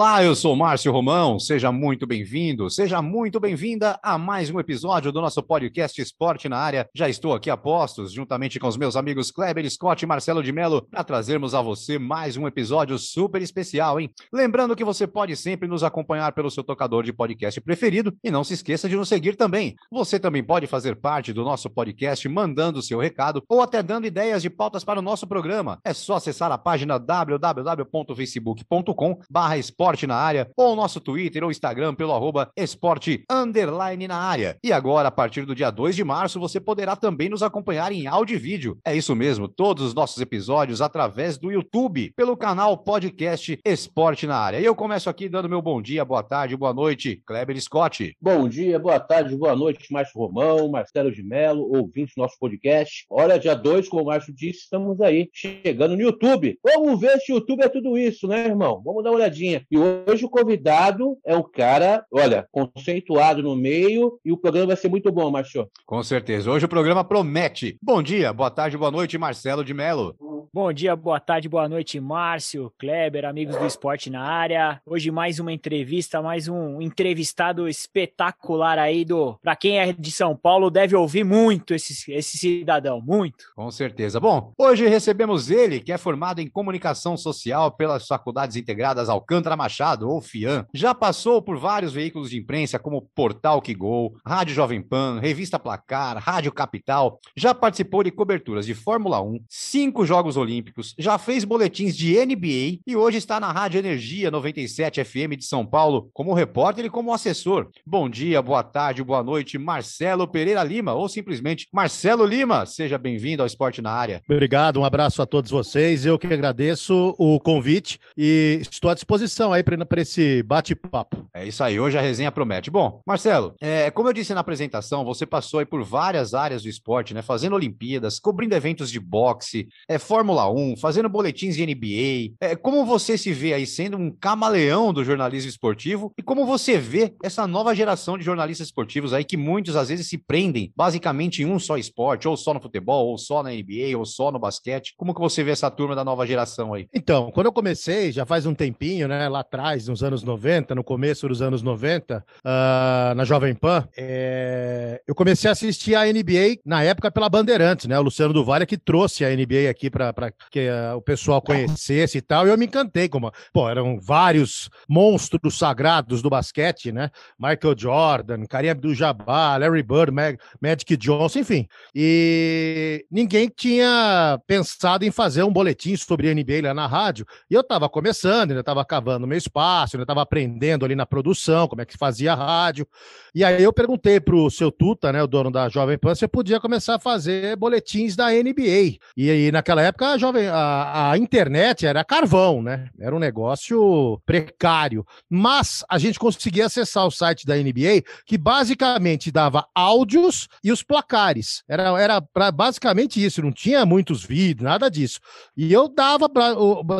Olá, eu sou Márcio Romão, seja muito bem-vindo, seja muito bem-vinda a mais um episódio do nosso podcast Esporte na Área. Já estou aqui a postos, juntamente com os meus amigos Kleber Scott e Marcelo de Mello, para trazermos a você mais um episódio super especial, hein? Lembrando que você pode sempre nos acompanhar pelo seu tocador de podcast preferido e não se esqueça de nos seguir também. Você também pode fazer parte do nosso podcast mandando seu recado ou até dando ideias de pautas para o nosso programa. É só acessar a página www.facebook.com/esporte Esporte na Área, ou nosso Twitter ou Instagram pelo arroba esporte underline na área. E agora, a partir do dia 2 de março, você poderá também nos acompanhar em áudio e vídeo. É isso mesmo, todos os nossos episódios através do YouTube, pelo canal podcast Esporte na Área. E eu começo aqui dando meu bom dia, boa tarde, boa noite, Kleber Scott. Bom dia, boa tarde, boa noite, Márcio Romão, Marcelo de Mello, ouvintes do nosso podcast. Olha, dia 2, como o Márcio disse, estamos aí, chegando no YouTube. Vamos ver se o YouTube é tudo isso, né, irmão? Vamos dar uma olhadinha. E hoje o convidado é um cara, olha, conceituado no meio e o programa vai ser muito bom, Márcio. Com certeza. Hoje o programa promete. Bom dia, boa tarde, boa noite, Marcelo de Mello. Bom dia, boa tarde, boa noite, Márcio, Kleber, amigos do esporte na área. Hoje mais uma entrevista, mais um entrevistado espetacular aí do. Para quem é de São Paulo, deve ouvir muito esse, esse cidadão, muito. Com certeza. Bom, hoje recebemos ele, que é formado em comunicação social pelas Faculdades Integradas Alcântara Machado, ou FIAM. Já passou por vários veículos de imprensa, como Portal Que Gol, Rádio Jovem Pan, Revista Placar, Rádio Capital. Já participou de coberturas de Fórmula 1, cinco Jogos Olímpicos, já fez boletins de NBA e hoje está na Rádio Energia 97 FM de São Paulo como repórter e como assessor. Bom dia, boa tarde, boa noite, Marcelo Pereira Lima, ou simplesmente Marcelo Lima. Seja bem-vindo ao Esporte na Área. Obrigado, um abraço a todos vocês. Eu que agradeço o convite e estou à disposição aí para esse bate-papo. É isso aí, hoje a resenha promete. Bom, Marcelo, é, como eu disse na apresentação, você passou aí por várias áreas do esporte, né? Fazendo Olimpíadas, cobrindo eventos de boxe, é, Fórmula 1, fazendo boletins de NBA. É, como você se vê aí sendo um camaleão do jornalismo esportivo e como você vê essa nova geração de jornalistas esportivos aí que muitos às vezes se prendem basicamente em um só esporte, ou só no futebol, ou só na NBA, ou só no basquete. Como que você vê essa turma da nova geração aí? Então, quando eu comecei, já faz um tempinho, né? Lá atrás, nos anos 90, no começo dos anos 90, uh, ah, na Jovem Pan, é... eu comecei a assistir a NBA na época pela Bandeirantes, né? O Luciano do Vale que trouxe a NBA aqui para que uh, o pessoal conhecesse e tal, e eu me encantei como, pô, eram vários monstros sagrados do basquete, né? Michael Jordan, Kareem Abdul-Jabbar, Larry Bird, Mag Magic Johnson, enfim. E ninguém tinha pensado em fazer um boletim sobre a NBA lá na rádio, e eu tava começando, ainda tava cavando meu espaço, eu estava aprendendo ali na produção, como é que fazia rádio. E aí eu perguntei para o seu Tuta, né, o dono da Jovem Pan, se eu podia começar a fazer boletins da NBA. E aí, naquela época, a, jovem, a, a internet era carvão, né? Era um negócio precário. Mas a gente conseguia acessar o site da NBA, que basicamente dava áudios e os placares. Era, era pra, basicamente isso, não tinha muitos vídeos, nada disso. E eu dava,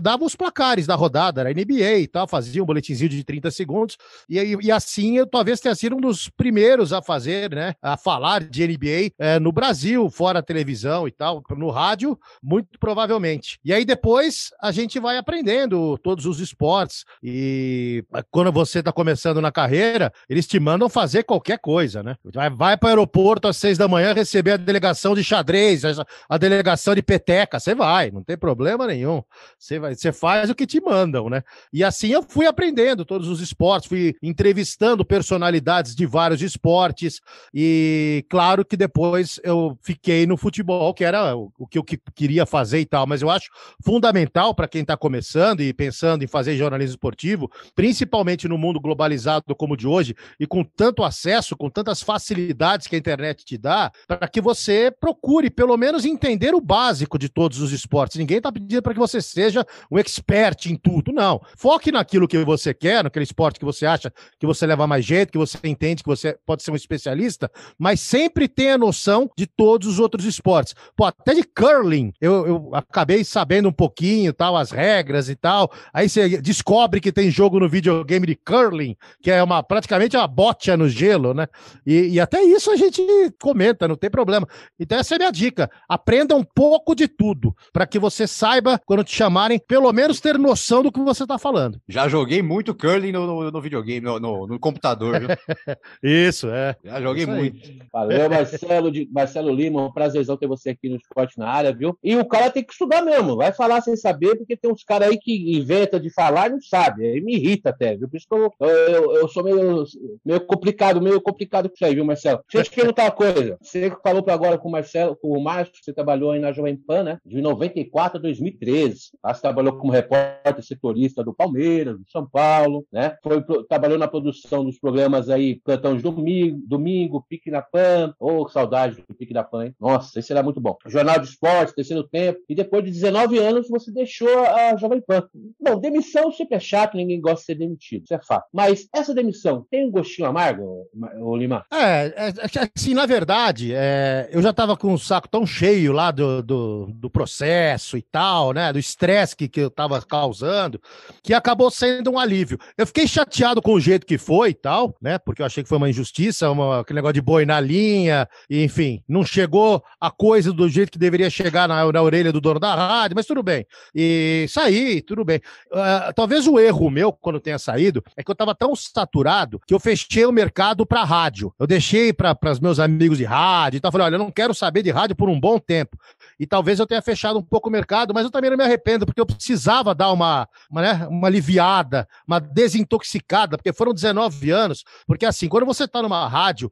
dava os placares da rodada, era NBA e tal, fazia um boletimzinho de 30 segundos. E, e assim eu talvez tenha sido um dos primeiros a fazer, né? A falar de NBA é, no Brasil, fora a televisão e tal, no rádio, muito provavelmente. E aí depois a gente vai aprendendo todos os esportes. E quando você está começando na carreira, eles te mandam fazer qualquer coisa, né? Vai, vai para o aeroporto às seis da manhã receber a delegação de xadrez, a delegação de peteca. Você vai, não tem problema nenhum. Você, vai, você faz o que te mandam, né? E assim eu fui aprendendo todos os esportes, fui entrevistando personalidades de vários esportes e claro que depois eu fiquei no futebol, que era o, que eu queria fazer e tal, mas eu acho fundamental para quem está começando e pensando em fazer jornalismo esportivo, principalmente no mundo globalizado como o de hoje e com tanto acesso, com tantas facilidades que a internet te dá, para que você procure pelo menos entender o básico de todos os esportes. Ninguém está pedindo para que você seja um expert em tudo, não. Foque naquilo que você quer, naquele esporte que você acha que você leva mais jeito, que você entende que você pode ser um especialista, mas sempre tenha noção de todos os outros esportes. Pô, até de curling, eu, eu acabei sabendo um pouquinho, tal, as regras e tal. Aí você descobre que tem jogo no videogame de curling, que é uma praticamente uma bocha no gelo, né? E, e até isso a gente comenta, não tem problema. Então essa é a minha dica. Aprenda um pouco de tudo, para que você saiba, quando te chamarem, pelo menos ter noção do que você está falando. Já joguei muito curling no, no, no videogame, no, no, no computador, viu? isso, é. Já joguei Isso muito. Valeu, Marcelo, de, Marcelo Lima, um prazerzão ter você aqui no Esporte na área, viu? E o cara tem que estudar mesmo, vai falar sem saber, porque tem uns caras aí que inventa de falar e não sabe, aí me irrita até, viu? Por isso que eu, eu, eu sou meio, meio complicado, meio complicado com isso aí, viu, Marcelo? Deixa eu te perguntar uma coisa, você falou para agora com o Marcelo, com o Márcio, você trabalhou aí na Jovem Pan, né? De 94 a 2013, lá você trabalhou como repórter setorista do Palmeiras, do São Paulo, né? Foi, trabalhou na produção dos programas aí, Plantão de Domingo, Domingo Pique na Pan, ô, saudade do Pique da Pan, hein? Nossa, esse era muito bom. Jornal de Esporte, Terceiro Tempo, e depois de 19 anos você deixou a Jovem Pan. Bom, demissão sempre é chato, ninguém gosta de ser demitido, isso é fato. Mas essa demissão tem um gostinho amargo, Ma- ô Lima? É, é, é, assim, na verdade, é, eu já tava com o saco tão cheio lá do, do, do processo e tal, né? Do estresse que, que eu tava causando, que acabou sendo um alívio. Eu fiquei chateado com o jeito que foi e tal, né? Porque eu achei que foi uma injustiça, uma, aquele negócio de boi na linha, e, enfim, não chegou a coisa do jeito que deveria chegar na, na orelha do dono da rádio, mas tudo bem. E saí, tudo bem. Ah, talvez o erro meu, quando tenha saído, é que eu tava tão saturado que eu fechei o mercado para rádio. Eu deixei para os meus amigos de rádio e tal. Falei, olha, eu não quero saber de rádio por um bom tempo. E talvez eu tenha fechado um pouco o mercado, mas eu também não me arrependo, porque eu precisava dar uma, uma, né, uma aliviada, uma desintoxicada, porque foram 19 anos. Porque assim, quando você tá numa rádio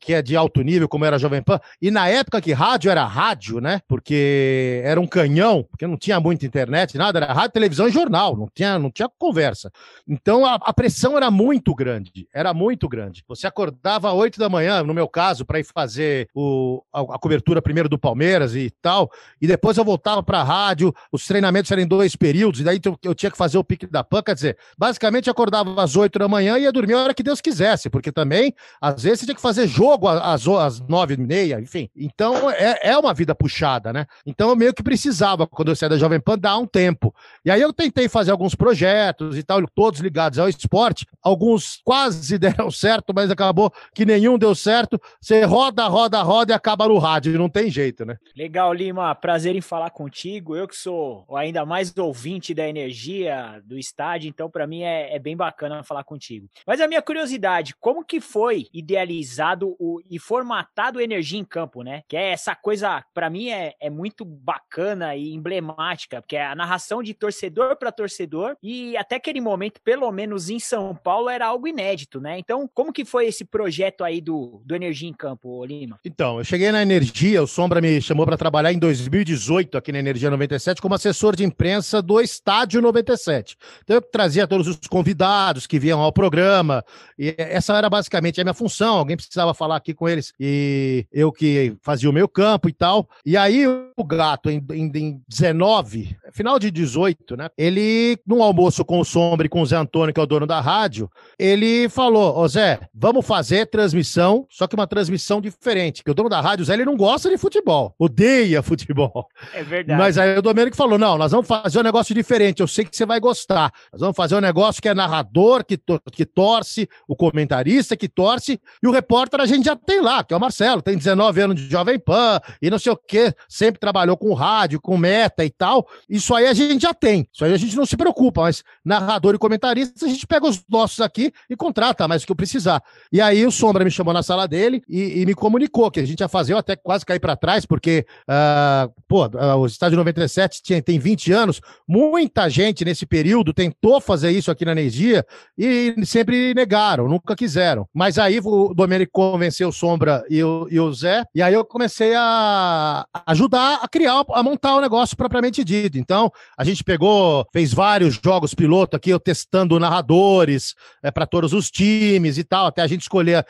que é de alto nível, como era a Jovem Pan, e na época que rádio era rádio, né? Porque era um canhão, porque não tinha muita internet, nada, era rádio, televisão e jornal, não tinha, não tinha conversa. Então a, a pressão era muito grande, era muito grande. Você acordava às 8 da manhã, no meu caso, para ir fazer o, a, a cobertura primeiro do Palmeiras e tal, e depois eu voltava para a rádio, os treinamentos eram em dois períodos, e daí eu, eu tinha que fazer o pique da PAN, quer dizer, basicamente acordava às 8 da manhã e ia dormir a hora que Deus quisesse, porque também, às vezes, você tinha que fazer jogo às, às 9 e meia, enfim. Então é, é uma vida puxada, né? Então eu meio que precisava, quando eu saí da Jovem Pan, dar um tempo. E aí eu tentei fazer alguns projetos e tal, todos ligados ao esporte. Alguns quase deram certo, mas acabou que nenhum deu certo. Você roda, roda, roda e acaba no rádio. Não tem jeito, né? Legal, Lima. Prazer em falar contigo. Eu que sou ainda mais ouvinte da energia do estádio, então para mim é, é bem bacana falar contigo. Mas a minha curiosidade, como que foi idealizado o, e formatado Energia em Campo, né? Que é essa coisa, para mim é, é muito bacana e emblemática, porque é a narração de torcedor para torcedor e até aquele momento, pelo menos em São Paulo, era algo inédito, né? Então, como que foi esse projeto aí do, do Energia em Campo, Lima? Então, eu cheguei na Energia, o Sombra me chamou para trabalhar em 2018 aqui na Energia 97 como assessor de imprensa do Estádio 97. Então eu trazia todos os convidados que vinham ao programa, e essa era basicamente a minha função, alguém precisava falar aqui com eles, e eu que fazia o meu campo e tal. E aí o Gato, em, em, em 19, final de 18, né, ele, num almoço com o Sombra e com o Zé Antônio, que é o dono da rádio, ele falou, ô Zé, vamos fazer transmissão, só que uma transmissão diferente, porque o dono da rádio, Zé, ele não gosta de futebol, odeia futebol. É verdade. Mas aí o Domênico falou, não, nós vamos fazer um negócio diferente, eu sei que você vai gostar. Nós vamos fazer um negócio que é narrador, que, to que torce, o comentarista que torce, e o repórter a gente já tem lá, que é o Marcelo, tem 19 anos de Jovem Pan, e não sei o quê, sempre trabalhou com rádio, com meta e tal. Isso aí a gente já tem, isso aí a gente não se preocupa, mas narrador e comentarista, a gente pega os nossos aqui e contrata mais o que eu precisar. E aí o Sombra me chamou na sala dele e, e me comunicou que a gente ia fazer, eu até quase caí para trás, porque, uh, pô, uh, o Estádio 97 tinha, tem 20 anos, muita gente nesse período tentou fazer isso aqui na Energia e sempre negaram, nunca quiseram. Mas aí o Domênico convenceu o Sombra e o, e o Zé, e aí eu comecei a ajudar a criar a, montar o negócio propriamente dito. Então, a gente pegou, fez vários jogos piloto aqui, eu testando narradores é, para todos os times e tal, até a gente escolher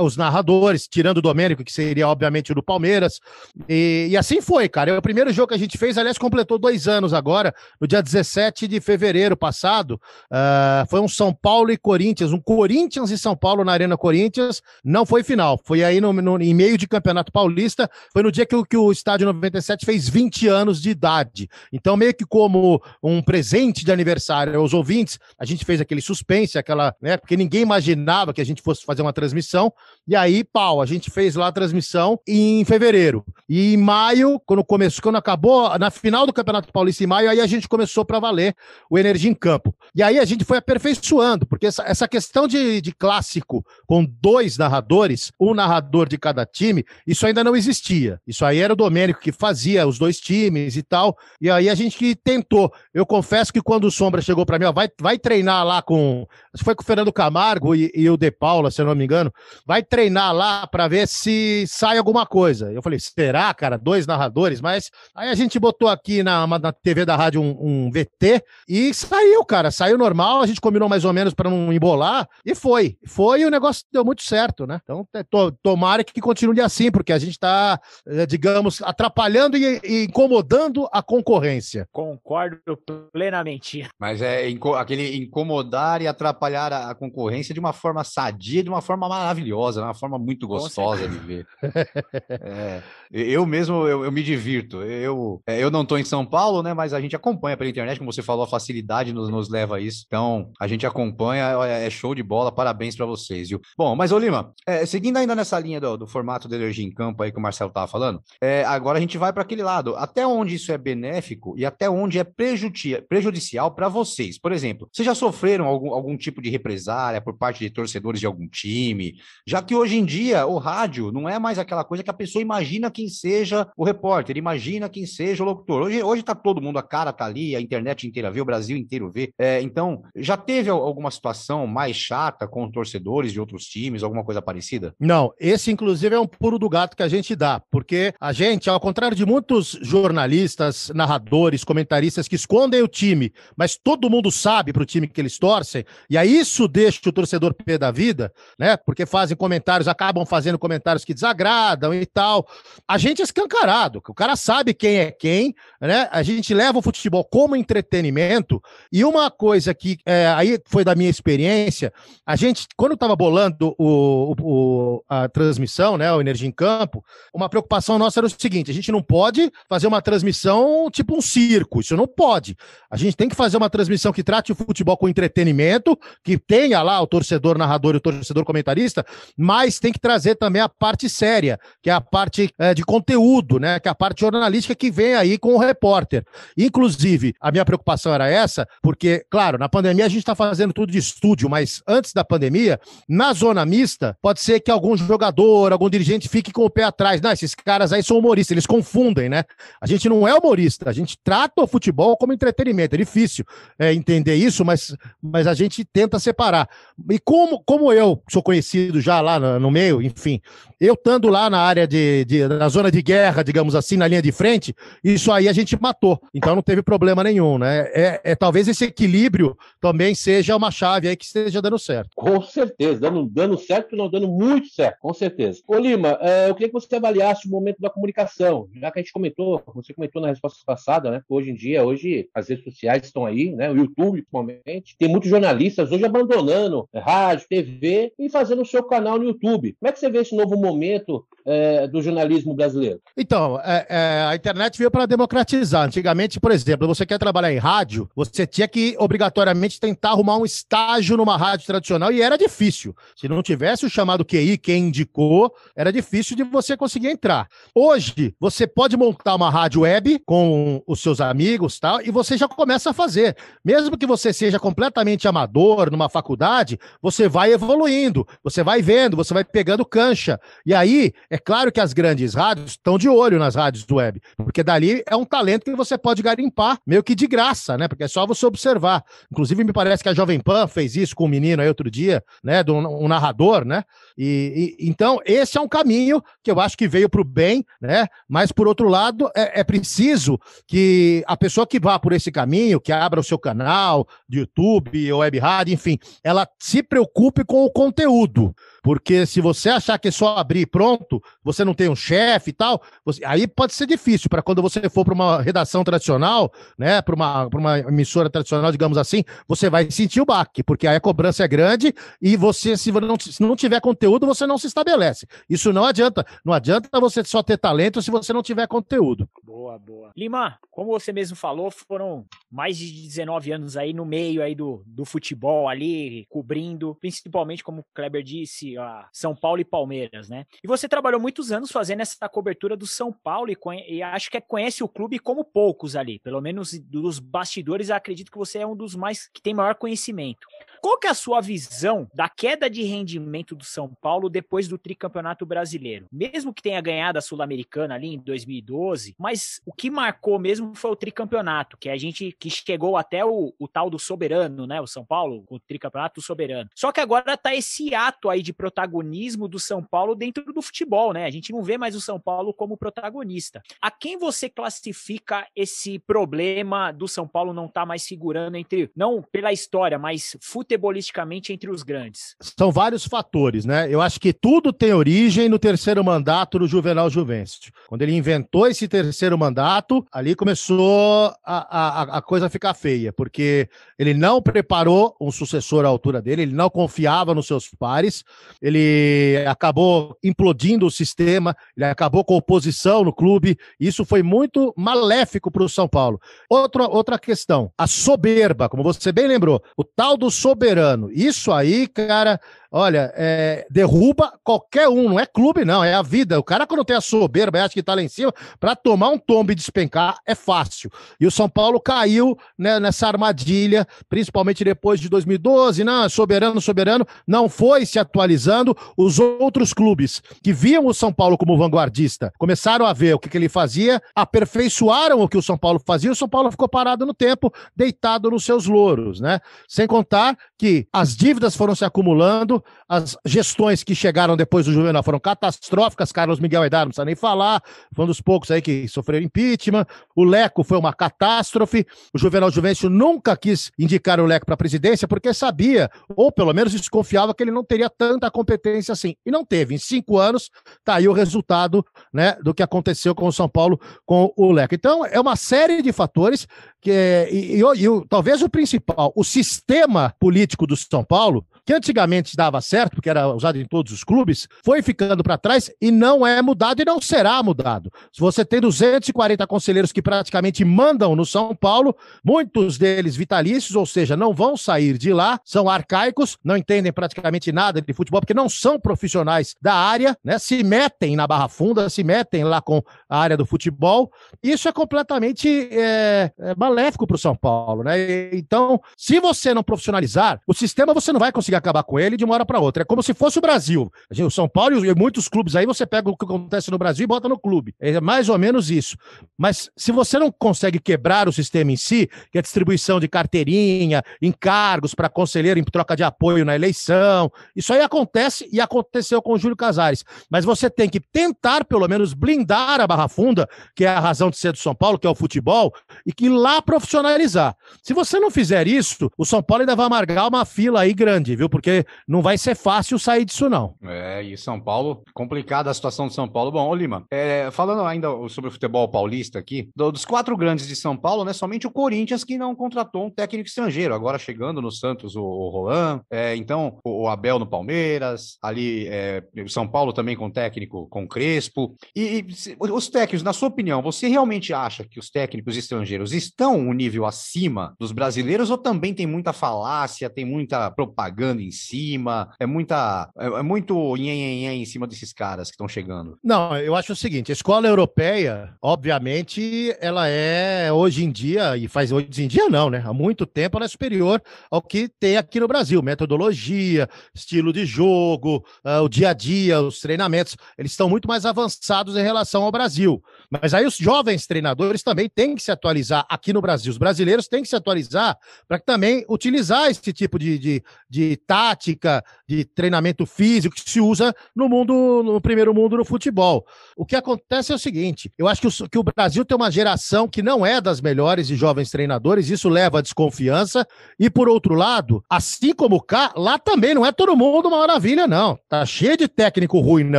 os narradores, tirando o Domênico, que seria, obviamente, o do Palmeiras. E, e assim foi, cara. É o primeiro jogo que a gente fez, aliás, completou dois anos agora, no dia 17 de fevereiro passado. Uh, foi um São Paulo e Corinthians, um Corinthians e São Paulo na Arena Corinthians. Não foi final, foi aí no, no em meio de Campeonato Paulista. Foi no dia que, que o Estádio 97 fez 20 anos de idade. Então, meio que como um presente de aniversário aos ouvintes, a gente fez aquele suspense, aquela, né? Porque ninguém imaginava que a gente fosse fazer uma transmissão. E aí, pau, a gente fez lá a transmissão em fevereiro. E em maio, quando começou, quando acabou, na final do Campeonato Paulista em maio, aí a gente começou para valer o Energia em Campo. E aí a gente foi aperfeiçoando, porque essa, essa questão de, de clássico com dois narradores, um narrador de cada time, isso ainda não existia. Isso aí era o Domênico que fazia os dois times e tal. E aí a gente que tentou. Eu confesso que quando o Sombra chegou para mim, ó, vai, vai treinar lá com. Foi com o Fernando Camargo e, e o De Paula, se eu não me engano. Vai treinar lá para ver se sai alguma coisa. Eu falei, será, cara? Dois narradores? Mas aí a gente botou aqui na, na TV da rádio um, um VT e saiu, cara. Saiu normal, a gente combinou mais ou menos para não embolar e foi. Foi e o negócio deu muito certo, né? Então, é, to, tomara que continue assim, porque a gente tá, é, digamos, atrapalhando e, e incomodando a concorrência. Concordo plenamente. Mas é inco aquele incomodar e atrapalhar a, a, concorrência de uma forma sadia, de uma forma maravilhosa, de uma forma muito gostosa de ver. é, eu mesmo, eu, eu, me divirto. Eu, é, eu não estou em São Paulo, né? Mas a gente acompanha pela internet, como você falou, a facilidade nos, nos leva a isso. Então, a gente acompanha, é show de bola, parabéns para vocês, viu? Bom, mas ô Lima, é, seguindo ainda nessa linha do, do, formato de energia em campo aí que o Marcelo tava falando, é, agora a gente vai para aquele lado. Até onde isso é benéfico e até onde é prejudicial para vocês? Por exemplo, vocês já sofreram algum, algum tipo de represália por parte de torcedores de algum time? Já que hoje em dia o rádio não é mais aquela coisa que a pessoa imagina quem seja o repórter, imagina quem seja o locutor. Hoje, hoje tá todo mundo, a cara tá ali, a internet inteira vê, o Brasil inteiro vê. É, então, já teve alguma situação mais chata com torcedores de outros times, alguma coisa parecida? Não, esse inclusive é um puro do gato que a gente dá, porque a gente, ao contrário de muitos jornalistas, narradores, comentaristas que escondem o time, mas todo mundo sabe pro time que eles torcem, e aí isso deixa o torcedor pé da vida, né? Porque fazem comentários, acabam fazendo comentários que desagradam e tal. A gente é escancarado, o cara sabe quem é quem, né? A gente leva o futebol como entretenimento, e uma coisa que é, aí foi da minha experiência, a gente, quando estava bolando o, o, a transmissão, né, o Energia em Campo, uma preocupação nossa era o seguinte: a gente não pode fazer uma transmissão tipo um circo, isso não pode. A gente tem que fazer uma transmissão que trate o futebol com entretenimento, que tenha lá o torcedor narrador e o torcedor comentarista, mas tem que trazer também a parte séria, que é a parte é, de conteúdo, né, que é a parte jornalística que vem aí com o repórter. Inclusive, a minha preocupação era essa, porque, claro, na pandemia a gente está fazendo tudo de estúdio, mas antes da pandemia, na zona mista, pode ser que algum jogador, algum dirigente fique com o pé atrás. Não, esses caras aí são humoristas, eles confundem, né? A gente não é humorista, a gente trata o futebol como entretenimento. É difícil é, entender isso, mas, mas a gente tenta separar. E como, como eu sou conhecido já lá no, no meio, enfim, eu estando lá na área de, de, na zona de guerra, digamos assim, na linha de frente, isso aí a gente matou. Então não teve problema nenhum, né? É, é talvez esse equilíbrio também seja uma chave aí que esteja dando certo. Com certeza, dando, dando certo, não dando muito certo, com certeza. Ô Lima, é, eu queria que você avaliasse o momento da comunicação, já que a gente comentou, você comentou na resposta passada, né? Hoje em dia, hoje as redes sociais estão aí, né? O YouTube, principalmente, tem muitos jornalistas hoje abandonando rádio, TV e fazendo o seu canal no YouTube. Como é que você vê esse novo momento é, do jornalismo brasileiro? Então, é, é, a internet veio para democratizar. Antigamente, por exemplo, você quer trabalhar em rádio, você tinha que obrigatoriamente tentar arrumar um estágio numa rádio tradicional e era difícil. Se não tivesse o chamado QI, quem indicou, era difícil de você conseguir entrar. Hoje, você pode montar uma rádio web com os seus amigos tal, e você já começa a fazer. Mesmo que você seja completamente amador numa faculdade, você vai evoluindo, você vai vendo, você vai pegando cancha. E aí É claro que as grandes rádios estão de olho nas rádios web, porque dali é um talento que você pode garimpar meio que de graça, né? Porque é só você observar. Inclusive, me parece que a Jovem Pan fez isso com um menino aí outro dia, né? Do, um narrador, né? E, e, então, esse é um caminho que eu acho que veio para o bem, né? Mas, por outro lado, é, é, preciso que a pessoa que vá por esse caminho, que abra o seu canal de YouTube ou web rádio, enfim, ela se preocupe com o conteúdo. Porque se você achar que é só abrir pronto, você não tem um chefe e tal, você, aí pode ser difícil para quando você for para uma redação tradicional, né, para uma, uma emissora tradicional, digamos assim, você vai sentir o baque, porque aí a cobrança é grande e você, se não, se não tiver conteúdo, você não se estabelece. Isso não adianta. Não adianta você só ter talento se você não tiver conteúdo. Boa, boa. Lima, como você mesmo falou, foram mais de 19 anos aí no meio aí do, do futebol ali, cobrindo, principalmente, como o Kleber disse, São Paulo e Palmeiras, né? E você trabalhou muitos anos fazendo essa cobertura do São Paulo e, e acho que conhece o clube como poucos ali, pelo menos dos bastidores, acredito que você é um dos mais que tem maior conhecimento. Qual que é a sua visão da queda de rendimento do São Paulo depois do tricampeonato brasileiro? Mesmo que tenha ganhado a Sul-Americana ali em 2012, mas o que marcou mesmo foi o tricampeonato, que a gente que chegou até o, o tal do soberano, né? O São Paulo, o tricampeonato soberano. Só que agora tá esse ato aí de protagonismo do São Paulo dentro do futebol, né? A gente não vê mais o São Paulo como protagonista. A quem você classifica esse problema do São Paulo não tá mais figurando entre, não pela história, mas futebol futebolisticamente entre os grandes? São vários fatores, né? Eu acho que tudo tem origem no terceiro mandato do Juvenal Juvencio. Quando ele inventou esse terceiro mandato, ali começou a, a, a coisa ficar feia, porque ele não preparou um sucessor à altura dele, ele não confiava nos seus pares, ele acabou implodindo o sistema, ele acabou com oposição no clube, isso foi muito maléfico para o São Paulo. Outra, outra questão, a soberba, como você bem lembrou, o tal do soberba soberano. Isso aí, cara, olha, é, derruba qualquer um, não é clube, não, é a vida. O cara, quando tem a soberba e acha que tá lá em cima, para tomar um tombo e despencar é fácil. E o São Paulo caiu né, nessa armadilha, principalmente depois de 2012, não, soberano, soberano, não foi se atualizando. Os outros clubes que viam o São Paulo como vanguardista começaram a ver o que, que ele fazia, aperfeiçoaram o que o São Paulo fazia, o São Paulo ficou parado no tempo, deitado nos seus louros, né? Sem contar que as dívidas foram se acumulando, as gestões que chegaram depois do Juvenal foram catastróficas. Carlos Miguel Aidar, não precisa nem falar, foi um dos poucos aí que sofreram impeachment. O Leco foi uma catástrofe. O Juvenal Juvencio nunca quis indicar o Leco para a presidência porque sabia, ou pelo menos desconfiava, que ele não teria tanta competência assim. E não teve. Em cinco anos, tá aí o resultado né, do que aconteceu com o São Paulo com o Leco. Então, é uma série de fatores que, e, e, e talvez o principal, o sistema político do São Paulo que antigamente dava certo, porque era usado em todos os clubes, foi ficando para trás e não é mudado e não será mudado. Se você tem 240 conselheiros que praticamente mandam no São Paulo, muitos deles vitalícios, ou seja, não vão sair de lá, são arcaicos, não entendem praticamente nada de futebol, porque não são profissionais da área, né? Se metem na Barra Funda, se metem lá com a área do futebol. Isso é completamente é, é maléfico para o São Paulo, né? Então, se você não profissionalizar, o sistema você não vai conseguir conseguir acabar com ele de uma hora para outra. É como se fosse o Brasil. O São Paulo e muitos clubes aí, você pega o que acontece no Brasil e bota no clube. É mais ou menos isso. Mas se você não consegue quebrar o sistema em si, que é a distribuição de carteirinha, encargos para conselheiro em troca de apoio na eleição, isso aí acontece e aconteceu com o Júlio Casares. Mas você tem que tentar, pelo menos, blindar a Barra Funda, que é a razão de ser do São Paulo, que é o futebol, e que lá profissionalizar. Se você não fizer isso, o São Paulo ainda vai amargar uma fila aí grande, viu? Viu? Porque não vai ser fácil sair disso, não. É, e São Paulo, complicada a situação de São Paulo. Bom, ô Lima, é, falando ainda sobre o futebol paulista aqui, dos quatro grandes de São Paulo, né, somente o Corinthians que não contratou um técnico estrangeiro. Agora chegando no Santos o, o Roland, é, então o, o, Abel no Palmeiras, ali é, São Paulo também com técnico com Crespo. E, e os técnicos, na sua opinião, você realmente acha que os técnicos estrangeiros estão um nível acima dos brasileiros ou também tem muita falácia, tem muita propaganda? Jogando em cima, é muita, é, é muito nhen, em cima desses caras que estão chegando. Não, eu acho o seguinte, a escola europeia, obviamente, ela é hoje em dia, e faz hoje em dia não, né? Há muito tempo ela é superior ao que tem aqui no Brasil, metodologia, estilo de jogo, uh, o dia a dia, os treinamentos, eles estão muito mais avançados em relação ao Brasil. Mas aí os jovens treinadores também têm que se atualizar aqui no Brasil. Os brasileiros têm que se atualizar para também utilizar esse tipo de, de, de, tática, de treinamento físico que se usa no mundo, no primeiro mundo no futebol. O que acontece é o seguinte: eu acho que o, que o Brasil tem uma geração que não é das melhores de jovens treinadores, isso leva a desconfiança. E por outro lado, assim como cá, lá também não é todo mundo uma maravilha, não. Tá cheio de técnico ruim na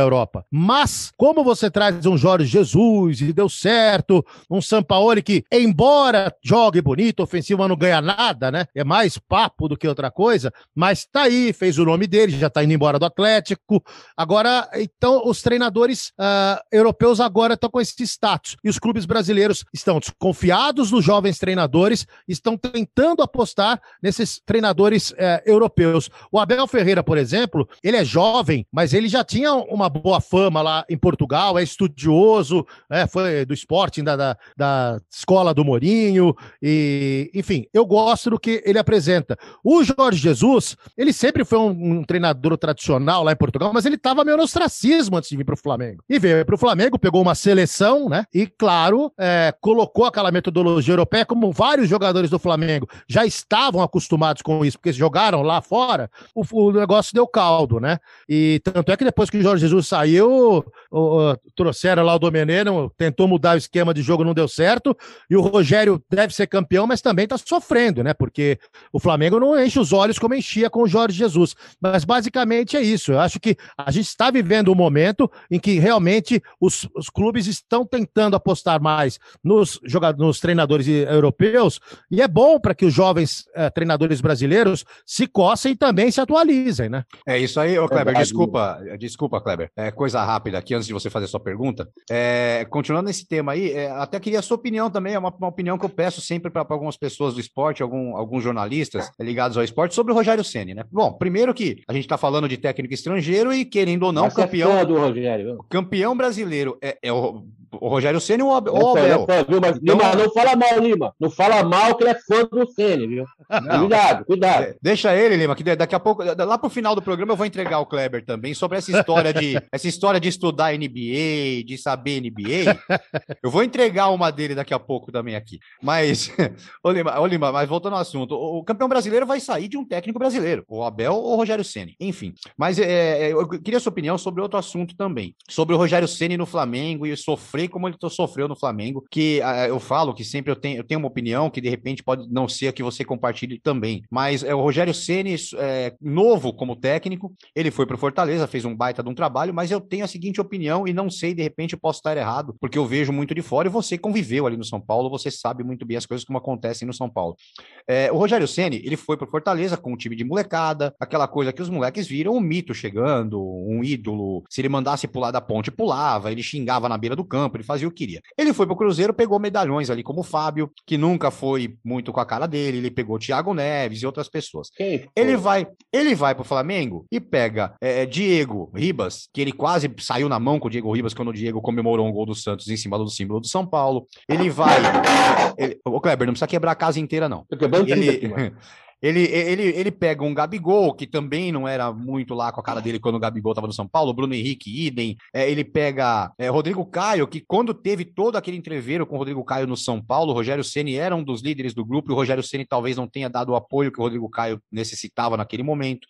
Europa. Mas, como você traz um Jorge Jesus e deu certo, um Sampaoli que, embora jogue bonito, ofensivo, não ganha nada, né? É mais papo do que outra coisa, mas tá aí, fez o nome dele, já tá indo embora do Atlético. Agora, então, os treinadores uh, europeus agora estão com esse status. E os clubes brasileiros estão desconfiados dos jovens treinadores, estão tentando apostar nesses treinadores uh, europeus. O Abel Ferreira, por exemplo, ele é jovem, mas ele já tinha uma boa fama lá em Portugal, é estudioso, é, foi do esporte, da, da, da escola do Mourinho, e enfim, eu gosto do que ele apresenta. O Jorge Jesus, ele sempre foi um, um treinador tradicional lá em Portugal, mas ele estava meio no ostracismo antes de vir para o Flamengo. E veio para o Flamengo, pegou uma seleção, né? E, claro, é, colocou aquela metodologia europeia, como vários jogadores do Flamengo já estavam acostumados com isso, porque jogaram lá fora, o, o negócio deu caldo, né? E tanto é que depois que o Jorge Jesus saiu, o, o, trouxeram lá o Domeneno, tentou mudar o esquema de jogo, não deu certo, e o Rogério deve ser campeão, mas também está sofrendo, né? Porque o Flamengo não enche os olhos como enchia com o Jorge Jesus. Mas basicamente é isso. Eu acho que a gente está vivendo um momento em que realmente os, os clubes estão tentando apostar mais nos jogadores, nos treinadores europeus, e é bom para que os jovens eh, treinadores brasileiros se coçem e também se atualizem, né? É isso aí, ô Kleber. Desculpa, desculpa, Kleber. É coisa rápida aqui antes de você fazer sua pergunta. É, continuando nesse tema aí, é, até queria a sua opinião também, é uma, uma opinião que eu peço sempre para algumas pessoas do esporte, algum, alguns jornalistas ligados ao esporte, sobre o Rogério Ceni, né? Bom, primeiro que a gente está falando de técnico estrangeiro e, querendo ou não, Mas campeão. É do Rogério. Campeão brasileiro é, é o, o, Rogério Ceni ou o Abel? É então... Lima, não fala mal, Lima. Não fala mal que ele é fã do Ceni, viu? Não. Cuidado, cuidado. É, deixa ele, Lima, que daqui a pouco, lá pro final do programa, eu vou entregar o Kleber também sobre essa história de essa história de estudar NBA, de saber NBA. Eu vou entregar uma dele daqui a pouco também aqui. Mas, ô Lima, ô Lima, mas voltando ao assunto, o, campeão brasileiro vai sair de um técnico brasileiro, o Abel ou o Rogério Ceni. Enfim, mas é, é, eu queria sua opinião sobre outro assunto também, sobre o Rogério Ceni no Flamengo e sofrer como ele sofreu no Flamengo, que eu falo que sempre eu tenho, eu tenho uma opinião que de repente pode não ser a que você compartilhe também, mas é o Rogério Ceni é, novo como técnico, ele foi para Fortaleza, fez um baita de um trabalho, mas eu tenho a seguinte opinião e não sei, de repente eu posso estar errado, porque eu vejo muito de fora e você conviveu ali no São Paulo, você sabe muito bem as coisas como acontecem no São Paulo. É, o Rogério Ceni ele foi para Fortaleza com um time de molecada, aquela coisa que os moleques viram um mito chegando, um ídolo. Se ele mandasse pular da ponte, pulava, ele xingava na beira do campo, ele fazia o que queria. Ele foi pro Cruzeiro, pegou medalhões ali como o Fábio, que nunca foi muito com a cara dele, ele pegou Thiago Neves e outras pessoas. Ele vai, ele vai pro Flamengo e pega é, Diego Ribas, que ele quase saiu na mão com o Diego Ribas quando o Diego comemorou um gol do Santos em cima do símbolo do São Paulo. Ele vai. Ele, o Kleber, não precisa quebrar a casa inteira, não. Ele, ele, ele, ele pega um Gabigol, que também não era muito lá com a cara dele quando o Gabigol estava no São Paulo, Bruno Henrique, idem. É, ele pega é, Rodrigo Caio, que quando teve todo aquele entreveiro com o Rodrigo Caio no São Paulo, o Rogério Ceni era um dos líderes do grupo e o Rogério Ceni talvez não tenha dado o apoio que o Rodrigo Caio necessitava naquele momento.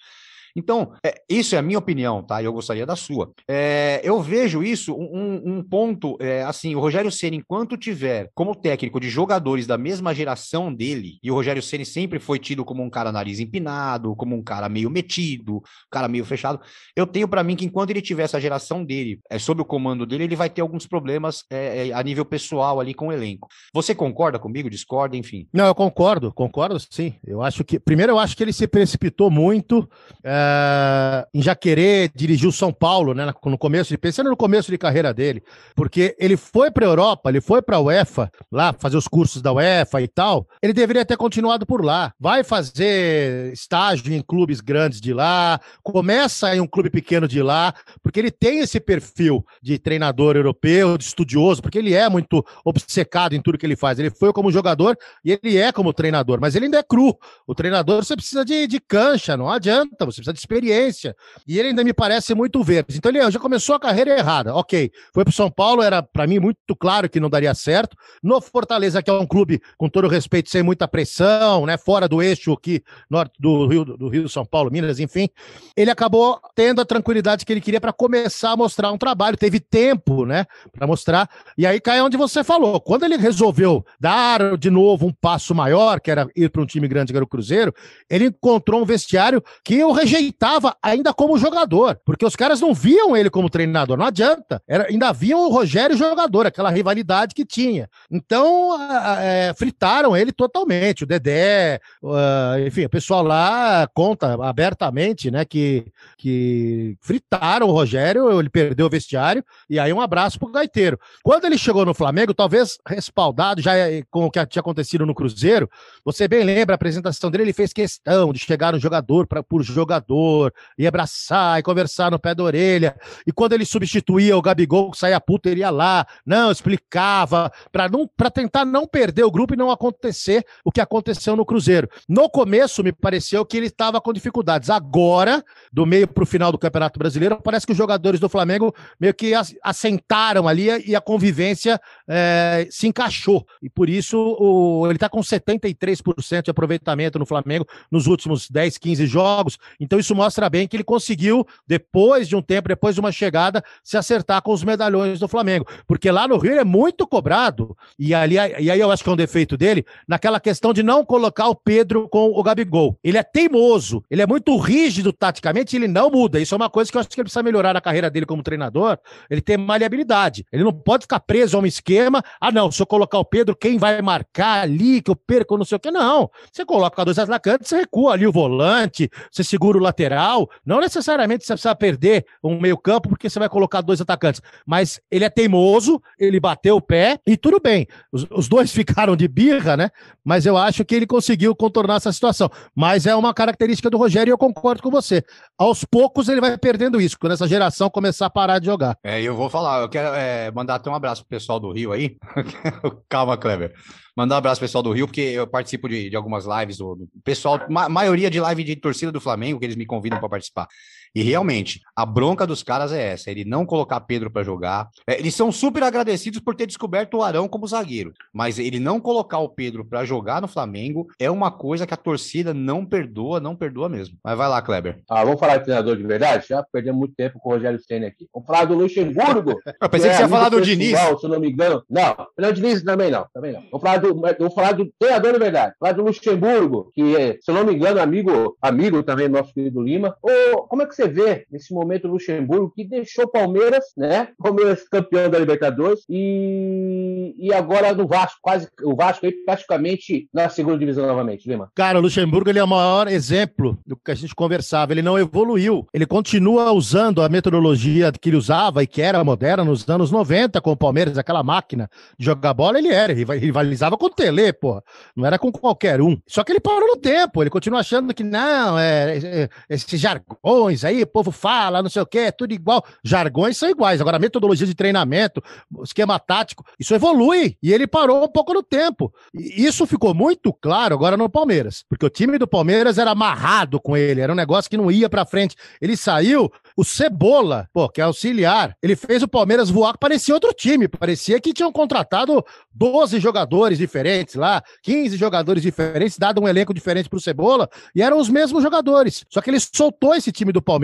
Então, é, isso é a minha opinião, tá? Eu gostaria da sua. É, eu vejo isso um, um ponto, é, assim, o Rogério Ceni, enquanto tiver como técnico de jogadores da mesma geração dele, e o Rogério Ceni sempre foi tido como um cara nariz empinado, como um cara meio metido, um cara meio fechado, eu tenho para mim que enquanto ele tiver essa geração dele, é, sob o comando dele, ele vai ter alguns problemas é, é, a nível pessoal ali com o elenco. Você concorda comigo? Discorda, enfim? Não, eu concordo, concordo sim. Eu acho que, primeiro, eu acho que ele se precipitou muito. É uh, em Jaquerê, dirigiu São Paulo, né? No começo, pensando no começo de carreira dele, porque ele foi para a Europa, ele foi para a UEFA, lá fazer os cursos da UEFA e tal. Ele deveria ter continuado por lá. Vai fazer estágio em clubes grandes de lá, começa em um clube pequeno de lá, porque ele tem esse perfil de treinador europeu, de estudioso, porque ele é muito obcecado em tudo que ele faz. Ele foi como jogador e ele é como treinador, mas ele ainda é cru. O treinador você precisa de, de cancha, não adianta, você precisa de experiência. E ele ainda me parece muito verde. Então ele já começou a carreira errada. Ok, foi pro São Paulo, era para mim muito claro que não daria certo. No Fortaleza, que é um clube, com todo respeito, sem muita pressão, né? Fora do eixo aqui, norte do Rio, do Rio, São Paulo, Minas, enfim. Ele acabou tendo a tranquilidade que ele queria para começar a mostrar um trabalho. Teve tempo, né? Para mostrar. E aí cai onde você falou. Quando ele resolveu dar de novo um passo maior, que era ir para um time grande, que era o Cruzeiro, ele encontrou um vestiário que eu rejeitava ainda como jogador, porque os caras não viam ele como treinador, não adianta. Era, ainda viam o Rogério jogador, aquela rivalidade que tinha. Então, é, fritaram ele totalmente. O Dedé, uh, enfim, o pessoal lá conta abertamente, né, que, que fritaram o Rogério, ele perdeu o vestiário, e aí um abraço pro Gaiteiro. Quando ele chegou no Flamengo, talvez respaldado já é, com o que tinha acontecido no Cruzeiro, você bem lembra a apresentação dele, ele fez questão de chegar no jogador pra, por jogador, e abraçar, e conversar no pé da orelha, e quando ele substituía o Gabigol, que saía puto, ele ia lá, não, explicava, para não, pra tentar não perder o grupo e não acontecer o que aconteceu no Cruzeiro. No começo, me pareceu que ele estava com dificuldades. Agora, do meio para o final do Campeonato Brasileiro, parece que os jogadores do Flamengo meio que assentaram ali e a convivência é, se encaixou. E por isso o, ele está com 73% de aproveitamento no Flamengo nos últimos 10, 15 jogos. Então isso mostra bem que ele conseguiu, depois de um tempo, depois de uma chegada, se acertar com os medalhões do Flamengo. Porque lá no Rio ele é muito cobrado. E, ali, e aí eu acho que é um defeito dele, naquela questão de não colocar o Pedro com o Gabigol. Ele é teimoso, ele é muito rígido taticamente, ele não muda. Isso é uma coisa que eu acho que ele precisa melhorar na carreira dele como treinador. Ele tem maleabilidade. Ele não pode ficar preso a um esquema. Ah, não, se eu colocar o Pedro, quem vai marcar ali, que eu perco, não sei o. Não. Você coloca dois atacantes, você recua ali o volante, você segura o lateral. Não necessariamente você precisa perder um meio-campo porque você vai colocar dois atacantes. Mas ele é teimoso, ele bateu o pé e tudo bem. Os, os dois ficaram de birra, né? Mas eu acho que ele conseguiu contornar essa situação. Mas é uma característica do Rogério e eu concordo com você. Aos poucos ele vai perdendo isso, quando essa geração começar a parar de jogar. É, eu vou falar, eu quero é, mandar até um abraço pro pessoal do Rio aí. Calma, Kleber. Mandar um abraço pro pessoal do Rio, porque eu participo de, de algumas lives do, pessoal, ma maioria de live de torcida do Flamengo, que eles me convidam para participar. E realmente, a bronca dos caras é essa: ele não colocar Pedro para jogar. É, eles são super agradecidos por ter descoberto o Arão como zagueiro, mas ele não colocar o Pedro para jogar no Flamengo é uma coisa que a torcida não perdoa, não perdoa mesmo. Mas vai lá, Kleber. Ah, vamos falar de treinador de verdade? Já perdemos muito tempo com o Rogério Senna aqui. Vamos falar do Luxemburgo. eu pensei que, que você ia falar do Diniz. Se eu não me engano. Não, não, Diniz também não, também não. Vamos falar do, vamos falar do treinador de verdade. Vamos falar do Luxemburgo, que, se eu não me engano, amigo, amigo também nosso querido Lima. Ô, como é que você vê nesse momento? momento Luxemburgo, que deixou Palmeiras, né? Palmeiras campeão da Libertadores e, e agora no Vasco, quase o Vasco aí praticamente na segunda divisão novamente, Lima. Cara, o Luxemburgo ele é o maior exemplo do que a gente conversava. Ele não evoluiu. Ele continua usando a metodologia que ele usava e que era moderna nos anos 90 com o Palmeiras, aquela máquina de jogar bola, ele era, rivalizava com o Tele, pô. Não era com qualquer um. Só que ele parou no tempo, ele continua achando que não, é, é esses jargões aí, o povo fala, não sei o que, é tudo igual. Jargões são iguais. Agora, metodologia de treinamento, esquema tático, isso evolui. E ele parou um pouco no tempo. E isso ficou muito claro agora no Palmeiras. Porque o time do Palmeiras era amarrado com ele, era um negócio que não ia pra frente. Ele saiu, o Cebola, pô, que é auxiliar, ele fez o Palmeiras voar que parecia outro time. Parecia que tinham contratado 12 jogadores diferentes lá, 15 jogadores diferentes, dado um elenco diferente pro Cebola, e eram os mesmos jogadores. Só que ele soltou esse time do Palmeiras.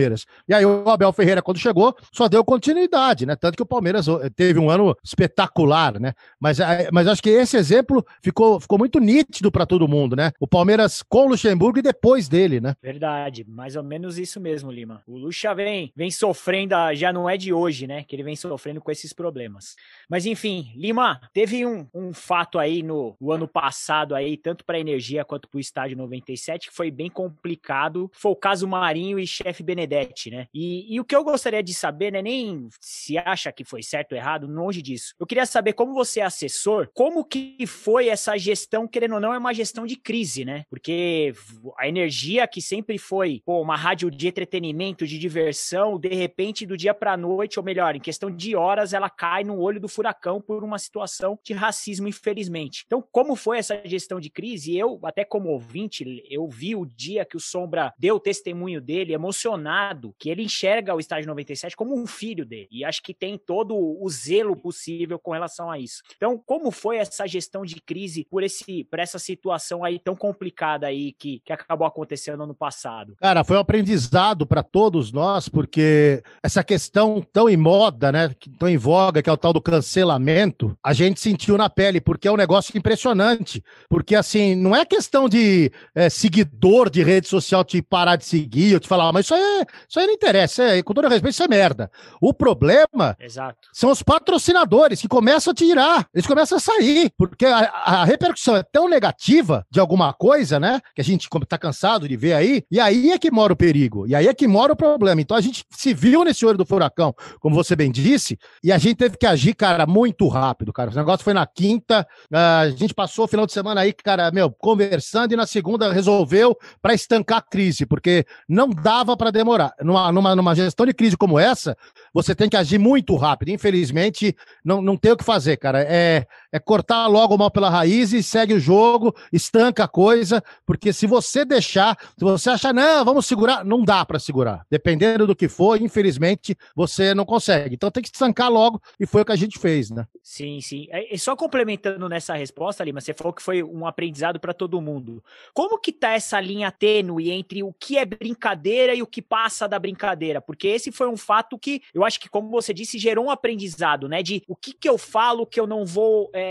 E aí o Abel Ferreira, quando chegou, só deu continuidade, né? Tanto que o Palmeiras teve um ano espetacular, né? Mas, é, mas acho que esse exemplo ficou, ficou muito nítido para todo mundo, né? O Palmeiras com o Luxemburgo e depois dele, né? Verdade, mais ou menos isso mesmo, Lima. O Luxa vem, vem sofrendo, já não é de hoje, né? Que ele vem sofrendo com esses problemas. Mas enfim, Lima, teve um, um fato aí no, no ano passado aí, tanto para a energia quanto para o estádio 97, que foi bem complicado. Foi o caso Marinho e chefe Benedetti, né? E, e o que eu gostaria de saber, né? Nem se acha que foi certo ou errado, longe disso. Eu queria saber como você é assessor, como que foi essa gestão, querendo ou não, é uma gestão de crise, né? Porque a energia que sempre foi pô, uma rádio de entretenimento, de diversão, de repente, do dia para noite, ou melhor, em questão de horas, ela cai no olho do furacão por uma situação de racismo, infelizmente. Então, como foi essa gestão de crise? Eu, até como ouvinte, eu vi o dia que o Sombra deu o testemunho dele, emocionado, que ele enxerga o estágio 97 como um filho dele. E acho que tem todo o zelo possível com relação a isso. Então, como foi essa gestão de crise por, esse, por essa situação aí tão complicada aí que, que acabou acontecendo ano passado? Cara, foi um aprendizado para todos nós, porque essa questão tão em moda, né, tão em voga, que é o tal do cancelamento, a gente sentiu na pele, porque é um negócio impressionante. Porque, assim, não é questão de é, seguidor de rede social te parar de seguir ou te falar, ah, mas isso aí, isso aí não interessa, é, com todo respeito, isso é merda. O problema Exato. são os patrocinadores que começam a tirar, eles começam a sair, porque a, a repercussão é tão negativa de alguma coisa, né, que a gente tá cansado de ver aí, e aí é que mora o perigo, e aí é que mora o problema. Então a gente se viu nesse olho do furacão, como você bem disse, e a gente teve que agir, cara, muito rápido, cara. O negócio foi na quinta, a gente passou o final de semana aí, cara, meu, conversando, e na segunda resolveu para estancar a crise, porque não dava para demorar. Numa, numa, numa gestão de crise como essa, você tem que agir muito rápido. Infelizmente, não, não tem o que fazer, cara. É, é cortar logo o mal pela raiz e segue o jogo, estanca a coisa, porque se você deixar, se você achar, não, vamos segurar, não dá para segurar. Dependendo do que for, infelizmente, você não consegue. Então tem que estancar logo, e foi o que a gente fez, né? Sim, sim. E só complementando nessa resposta, Lima, você falou que foi um aprendizado para todo mundo. Como que tá essa linha tênue entre o que é brincadeira e o que passa da brincadeira? Porque esse foi um fato que eu acho que, como você disse, gerou um aprendizado, né? De o que que eu falo que eu não vou é,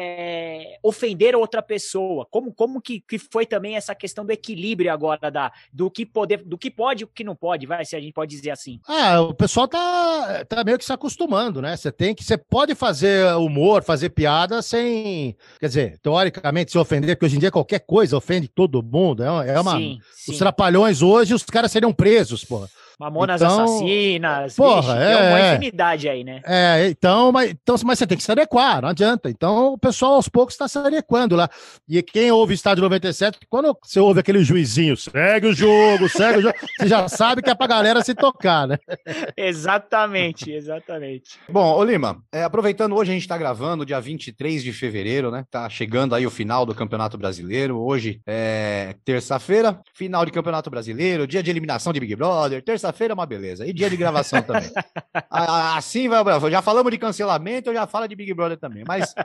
ofender outra pessoa. Como, como que, que foi também essa questão do equilíbrio agora da, do que poder, do que pode e o que não pode, vai, se a gente pode dizer assim. Ah, o pessoal tá, tá meio que se acostumando, né? Você tem que, você pode fazer humor, fazer piada sem, quer dizer, teoricamente se ofender, porque hoje em dia qualquer coisa ofende todo mundo. É uma, sim, sim. os trapalhões hoje, os caras seriam presos, pô. Mamonas então, Assassinas. Porra, vixe, é, uma é. infinidade aí, né? É, então mas, então, mas você tem que se adequar, não adianta. Então o pessoal aos poucos está se adequando lá. E quem ouve Estádio 97, quando você ouve aquele juizinho, segue o jogo, segue o jogo, você já sabe que é pra galera se tocar, né? exatamente, exatamente. Bom, ô Lima, é, aproveitando hoje a gente está gravando, dia 23 de fevereiro, né? Tá chegando aí o final do Campeonato Brasileiro. Hoje é terça-feira, final de Campeonato Brasileiro, dia de eliminação de Big Brother, terça Terça-feira é uma beleza. E dia de gravação também. assim vai. Já falamos de cancelamento, eu já falo de Big Brother também. Mas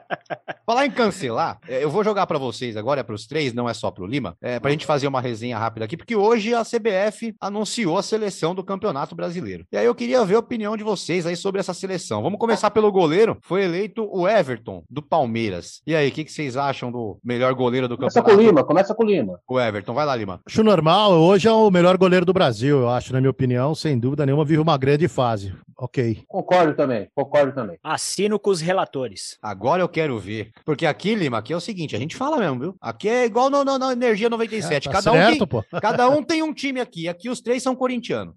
falar em cancelar, é, eu vou jogar para vocês agora, é para os três, não é só para o Lima, é, para a gente fazer uma resenha rápida aqui, porque hoje a CBF anunciou a seleção do Campeonato Brasileiro. E aí eu queria ver a opinião de vocês aí sobre essa seleção. Vamos começar pelo goleiro. Foi eleito o Everton, do Palmeiras. E aí, o que, que, vocês acham do melhor goleiro do começa campeonato? Começa com o Lima, começa com o Lima. O Everton, vai lá, Lima. Acho normal, hoje é o melhor goleiro do Brasil, eu acho, na minha opinião opinião, sem dúvida nenhuma, vive uma grande fase. Ok. Concordo também, concordo também. Assino com os relatores. Agora eu quero ver. Porque aqui, Lima, aqui é o seguinte, a gente fala mesmo, viu? Aqui é igual no, no, no Energia 97. É, tá cada, certo, um tem, cada um tem um time aqui. Aqui os três são corintianos.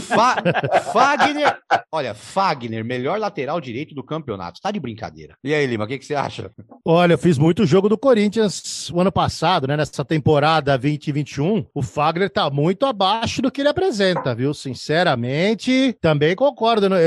Fa Fagner, olha, Fagner, melhor lateral direito do campeonato. Tá de brincadeira. E aí, Lima, o que, que, você acha? Olha, eu fiz muito jogo do Corinthians o ano passado, né? Nessa temporada 2021. O Fagner tá muito abaixo do que ele apresenta, viu? Sinceramente, também concordo. Né?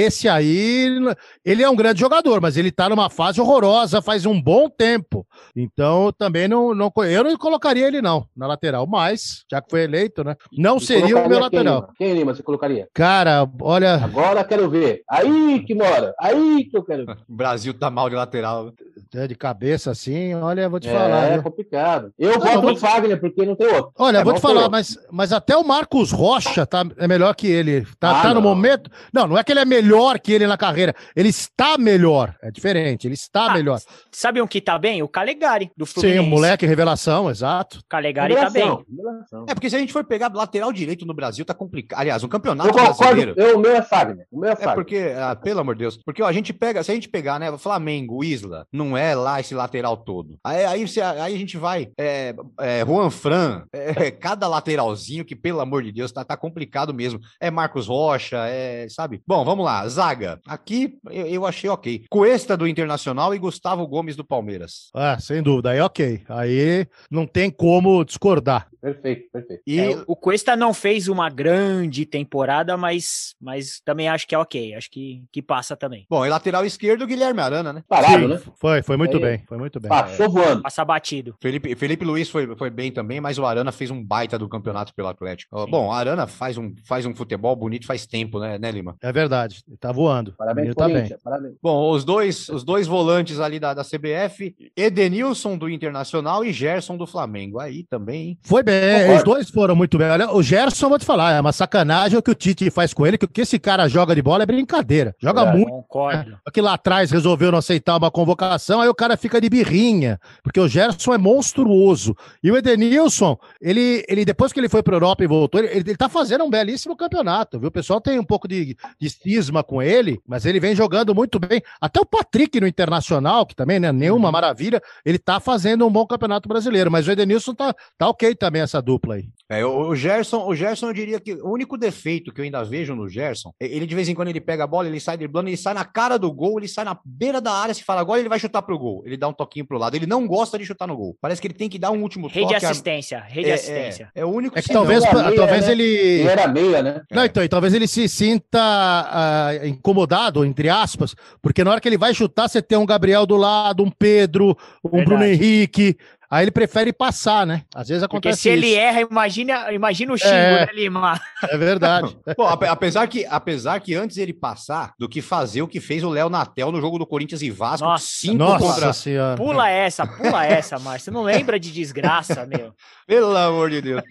Esse aí, ele é um grande jogador, mas ele tá numa fase horrorosa faz um bom tempo. Então, também não, não eu não colocaria ele, não, na lateral. Mas, já que foi eleito, né? Não seria o meu lateral. Quem? Quem, Lima, você colocaria? Cara, olha. Agora quero ver. Aí que mora. Aí que eu quero ver. O Brasil tá mal de lateral. É, de cabeça assim, olha, vou te é, falar. É viu? complicado. Eu Não, voto no Fagner, porque não tem outro. Olha, É vou te falar, mas, mas até o Marcos Rocha tá, é melhor que ele. Tá, Ah, tá no momento. Não, não é que ele é melhor que ele na carreira. Ele está melhor. É diferente, ele está Ah, melhor. Sabe um que tá bem? O Calegari, do Sim, Fluminense. o moleque revelação, exato. O Calegari tá bem. Revelação, revelação. É, porque se a gente for pegar lateral direito no Brasil, tá complicado. Aliás, um campeonato Eu concordo, brasileiro. eu, o meu é Fagner. O meu é É Fagner. porque, ah, pelo amor de Deus, porque ó, a gente pega, se a gente pegar, né, Flamengo, Isla, não é lá esse lateral todo. Aí, aí, você- aí a gente vai, é, é, Juan Fran, é, cada lateralzinho que, pelo amor de Deus, tá, tá complicado mesmo. É Marcos Rocha, é, sabe? Bom, vamos lá, zaga. Aqui eu, eu achei ok. Cuesta do Internacional e Gustavo Gomes do Palmeiras. Ah, sem dúvida. Aí, ok. Aí não tem como discordar. Perfeito, perfeito. E É, o Cuesta não fez uma grande temporada, mas, mas também acho que é ok. Acho que, que passa também. Bom, e lateral esquerdo, Guilherme Arana, né? Parado, Sim, né? Foi, foi muito bem. Foi muito bem. Passou voando. Passa batido. Felipe, Felipe Luiz foi, foi bem também, mas o Arana fez um baita do campeonato pelo Atlético. Sim. Bom, o Arana faz um, faz um futebol bonito faz tempo, né, né Lima? É verdade. Ele tá voando. Parabéns, tá bem. Parabéns. Bom, os dois, os dois volantes ali da, da CBF, Edenilson do Internacional e Gerson do Flamengo. Aí também. hein? Foi bem, Concordo. os dois foram muito bem. Olha, o Gerson, vou te falar, é uma sacanagem o que o Tite faz com ele, que o que esse cara joga de bola é brincadeira. Joga É. muito. Concordo. Que lá atrás resolveu não aceitar uma convocação, aí o cara fica de birrinha, porque o Gerson é monstruoso. E o Edenilson, ele, ele depois que ele foi para Europa e voltou, ele, ele tá fazendo um belíssimo campeonato, viu? O pessoal tem um pouco de, de cisma com ele, mas ele vem jogando muito bem. Até o Patrick no Internacional, que também não é nenhuma maravilha, ele tá fazendo um bom campeonato brasileiro, mas o Edenilson tá, tá ok também essa dupla aí. É, o, o Gerson, o Gerson, eu diria que o único defeito que eu ainda vejo no Gerson, ele de vez em quando ele pega a bola, ele sai driblando, ele sai na cara do gol, ele sai na beira da área, se fala agora ele vai chutar pro gol. Ele dá um toquinho pro lado. Ele não gosta de chutar no gol. Parece que ele tem que dar um último Rede toque. a- assistência. Rede é, assistência. É, é o único É que talvez, ele é meia, talvez né? ele. Ele era meia, né? Não, então, e talvez ele se sinta ah, incomodado, entre aspas, porque na hora que ele vai chutar, você tem um Gabriel do lado, um Pedro, um Verdade. Bruno Henrique. Aí ele prefere passar, né? Às vezes Porque acontece se ele isso. erra, imagina, imagina o xingo, É. né, Lima? É verdade. Bom, ape- apesar que, apesar que antes ele passar do que fazer o que fez o Léo Natel no jogo do Corinthians e Vasco, Nossa. cinco Nossa contra. senhora. Pula essa, pula essa, Márcio. Não lembra de desgraça, meu. Pelo amor de Deus.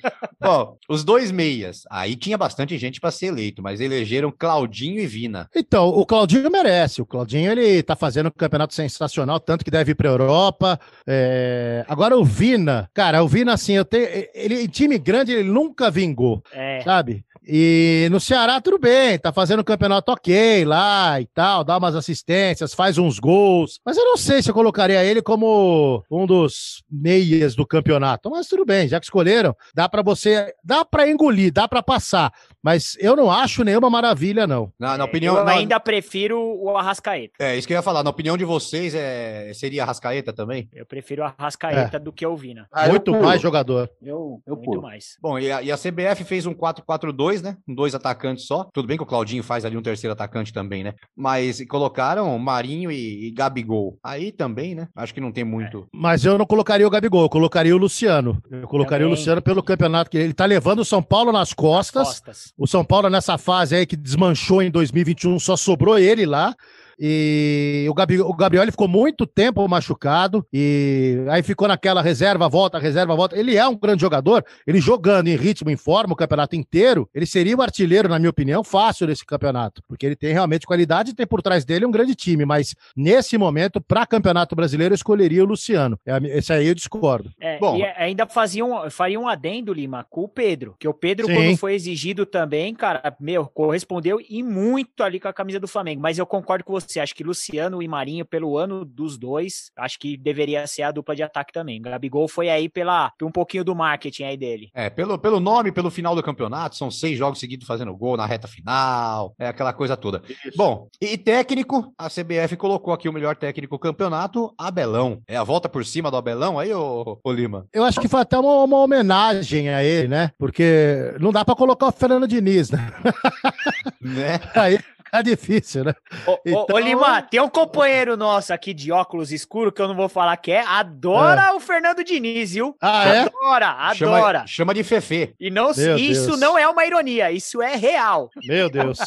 Bom, os dois meias. Aí tinha bastante gente para ser eleito, mas elegeram Claudinho e Vina. Então, o Claudinho merece. O Claudinho, ele tá fazendo um campeonato sensacional, tanto que deve ir pra Europa. É, Agora, o Vina, cara, o Vina, assim, eu tenho. Ele, em time grande, ele nunca vingou. É. sabe? E no Ceará, tudo bem, tá fazendo um campeonato ok lá e tal, dá umas assistências, faz uns gols. Mas eu não sei se eu colocaria ele como um dos meias do campeonato. Mas tudo bem, já que escolheram, dá pra você. Dá pra engolir, dá pra passar. Mas eu não acho nenhuma maravilha, não. Na, na opinião. eu na- ainda prefiro o Arrascaeta. É, isso que eu ia falar. Na opinião de vocês, é... seria a Rascaeta também? Eu prefiro o Arrascaeta do que o Vina. Ah, eu Muito mais jogador. Eu, eu Muito pulo. mais. Bom, e a, e a CBF fez um 4-4-2, né? Com dois atacantes só. Tudo bem que o Claudinho faz ali um terceiro atacante também, né? Mas colocaram Marinho e, e Gabigol. Aí também, né? Acho que não tem muito. Mas eu não colocaria o Gabigol, eu colocaria o Luciano. Eu colocaria o Também. Luciano pelo campeonato que ele tá levando o São Paulo nas costas. Costas. O São Paulo, nessa fase aí que desmanchou em 2021, só sobrou ele lá. E o, Gabi, o Gabriel ele ficou muito tempo machucado. E aí ficou naquela reserva, volta, reserva, volta. Ele é um grande jogador. Ele jogando em ritmo, em forma, o campeonato inteiro. Ele seria o artilheiro, na minha opinião, fácil desse campeonato. Porque ele tem realmente qualidade e tem por trás dele um grande time. Mas nesse momento, para campeonato brasileiro, eu escolheria o Luciano. É Esse aí eu discordo. É, Bom. e ainda fazia um, faria um adendo, Lima, com o Pedro. Que o Pedro, Sim. quando foi exigido também, cara, meu, correspondeu e muito ali com a camisa do Flamengo. Mas eu concordo com você. Acho que Luciano e Marinho, pelo ano dos dois, acho que deveria ser a dupla de ataque também. Gabigol foi aí pela, por um pouquinho do marketing aí dele. É, pelo, pelo nome, pelo final do campeonato, são seis jogos seguidos fazendo gol na reta final, é aquela coisa toda. Bom, e técnico, a CBF colocou aqui o melhor técnico do campeonato, Abelão. É a volta por cima do Abelão aí, ô, ô Lima? Eu acho que foi até uma, uma homenagem a ele, né? Porque não dá pra colocar o Fernando Diniz, né? Né? Aí, É difícil, né? Ô, então... ô, Lima, tem um companheiro nosso aqui de óculos escuros, que eu não vou falar que é, adora é. o Fernando Diniz, viu? Ah, é? Adora, adora. Chama, chama de Fefe. E não, isso Deus. não é uma ironia, isso é real. Meu Deus.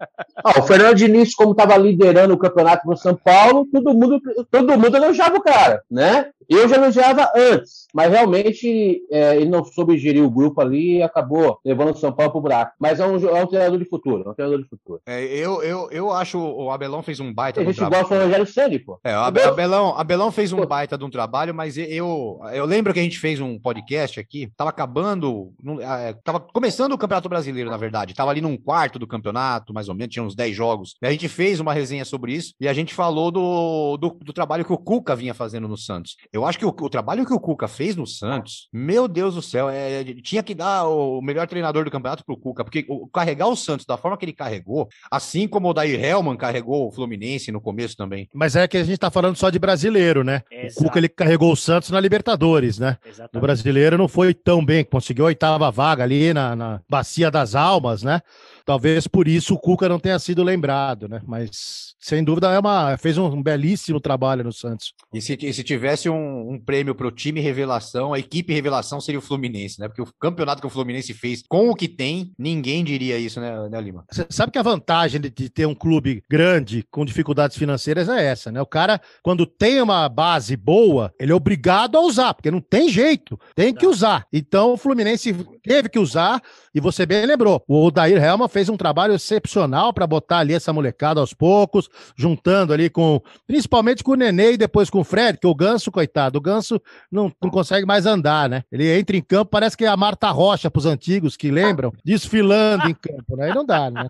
ah, o Fernando Diniz, como estava liderando o campeonato no São Paulo, todo mundo, todo mundo elogiava o cara, né? Eu já elogiava antes, mas realmente é, ele não soube gerir o grupo ali e acabou levando o São Paulo pro buraco. Mas é um, é um treinador de futuro, é um treinador de futuro. É, eu, eu, eu acho o Abelão fez um baita A gente gosta do Rogério Ceni, pô. É, o Abelão, Abelão fez um baita de um trabalho, mas eu, eu lembro que a gente fez um podcast aqui, tava acabando, é, tava começando o Campeonato Brasileiro, na verdade. Tava ali num quarto do campeonato, mais ou menos, tinha uns 10 jogos. E a gente fez uma resenha sobre isso e a gente falou do, do, do trabalho que o Cuca vinha fazendo no Santos. Eu acho que o, o, trabalho que o Cuca fez no Santos, meu Deus do céu, é, tinha que dar o melhor treinador do campeonato pro Cuca, porque o, carregar o Santos da forma que ele carregou, assim como o Dair Helman carregou o Fluminense no começo também. Mas é que a gente tá falando só de brasileiro, né? Exato. O Cuca ele carregou o Santos na Libertadores, né? Exatamente. No brasileiro não foi tão bem, conseguiu a oitava vaga ali na, na Bacia das Almas, né? Talvez por isso o Cuca não tenha sido lembrado, né? Mas sem dúvida é uma fez um belíssimo trabalho no Santos. E se, e se tivesse um, um prêmio para o time revelação, a equipe revelação seria o Fluminense, né? Porque o campeonato que o Fluminense fez com o que tem, ninguém diria isso, né, né Lima? Você sabe que a vantagem de, de, ter um clube grande com dificuldades financeiras é essa, né? O cara, quando tem uma base boa, ele é obrigado a usar, porque não tem jeito, tem que usar. Então o Fluminense teve que usar, e você bem lembrou, o Odair Helma fez um trabalho excepcional para botar ali essa molecada aos poucos, juntando ali com, principalmente com o Nenê e depois com o Fred, que o Ganso, coitado, o Ganso não, não consegue mais andar, né? Ele entra em campo, parece que é a Marta Rocha pros antigos que lembram, desfilando em campo, né? Aí não dá, né?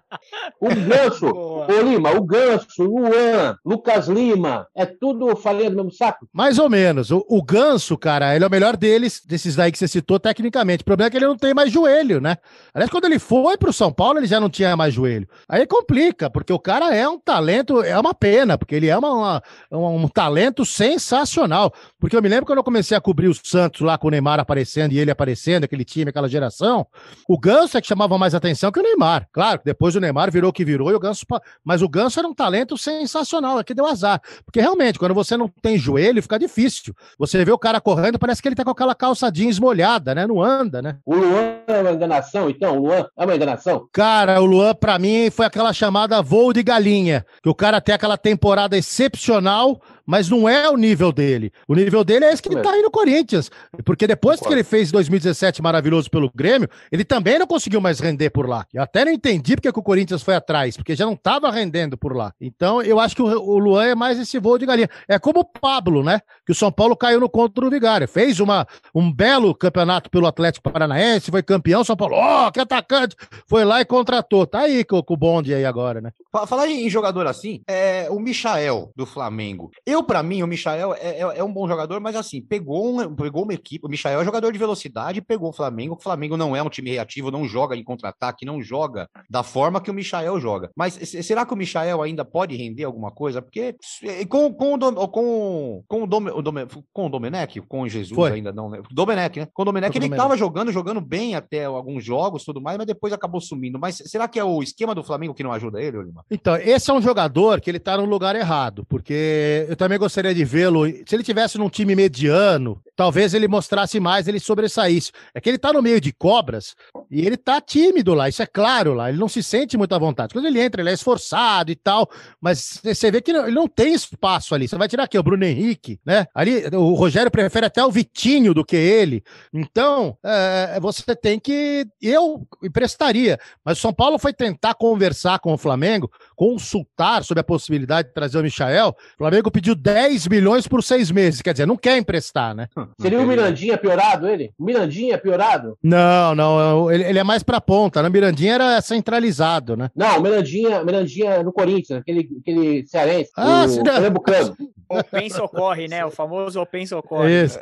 O Ganso, ô Lima, o Ganso, o Luan, Lucas Lima, é tudo falinha do mesmo saco? Mais ou menos. O, o Ganso, cara, ele é o melhor deles, desses daí que você citou tecnicamente. O problema é que ele não tem mais joelho, né? Aliás, quando ele foi pro São Paulo, ele já não tinha mais joelho. Aí complica, porque o cara é um talento, é uma pena, porque ele é uma, uma, um talento sensacional. Porque eu me lembro quando eu comecei a cobrir o Santos lá com o Neymar aparecendo e ele aparecendo, aquele time, aquela geração, o Ganso é que chamava mais atenção que o Neymar. Claro, depois o Neymar virou o que virou e o Ganso. Mas o Ganso era um talento sensacional, aqui deu azar. Porque realmente, quando você não tem joelho, fica difícil. Você vê o cara correndo, parece que ele tá com aquela calça jeans molhada, né? Não anda, né? O Luan é uma enganação, então? O Luan é uma enganação? Cara, o Luan, pra mim, foi aquela chamada voo de galinha. Que o cara tem aquela temporada excepcional, mas não é o nível dele. O nível dele é esse que ele tá aí no Corinthians. Porque depois que ele fez 2017 maravilhoso pelo Grêmio, ele também não conseguiu mais render por lá. Eu até não entendi porque que o Corinthians foi atrás, porque já não tava rendendo por lá. Então, eu acho que o, Luan é mais esse voo de galinha. É como o Pablo, né? Que o São Paulo caiu no contra do Vigário. Fez uma, um belo campeonato pelo Atlético Paranaense, foi campeão, São Paulo, ó, oh, que atacante! Foi lá e contratou. Tá aí com, com o bonde aí agora, né? Falar em jogador assim, é o Michael do Flamengo. Eu eu, para mim, o Michael é, é, é, um bom jogador, mas assim, pegou, um, pegou uma equipe. O Michael é jogador de velocidade, pegou o Flamengo. O Flamengo não é um time reativo, não joga em contra-ataque, não joga da forma que o Michael joga. Mas será que o Michael ainda pode render alguma coisa? Porque com, com, o, com, com, o, Dom, o Dom, com o Domenech, com o Jesus Foi. ainda não, né? Domenech, né? Com o Domenech, ele estava jogando, jogando bem até alguns jogos tudo mais, mas depois acabou sumindo. Mas será que é o esquema do Flamengo que não ajuda ele? Então, esse é um jogador que ele tá no lugar errado, porque eu também também gostaria de vê-lo. Se ele tivesse num time mediano, talvez ele mostrasse mais, ele sobressaísse. É que ele tá no meio de cobras e ele tá tímido lá, isso é claro lá. Ele não se sente muito à vontade. Quando ele entra, ele é esforçado e tal, mas você vê que ele não tem espaço ali. Você vai tirar aqui o Bruno Henrique, né? Ali o Rogério prefere até o Vitinho do que ele. Então, é, você tem que. Eu emprestaria, mas o São Paulo foi tentar conversar com o Flamengo, consultar sobre a possibilidade de trazer o Michael. O Flamengo pediu 10 milhões por seis meses. Quer dizer, não quer emprestar, né? Seria o Mirandinha piorado ele? O Mirandinha piorado? Não, não. Ele, ele é mais pra ponta. Né? Mirandinha era centralizado, né? Não, o Mirandinha, Mirandinha no Corinthians, aquele, aquele cearense. Ah, o Pernambucano. Open socorre, né? O famoso Open socorre. Isso.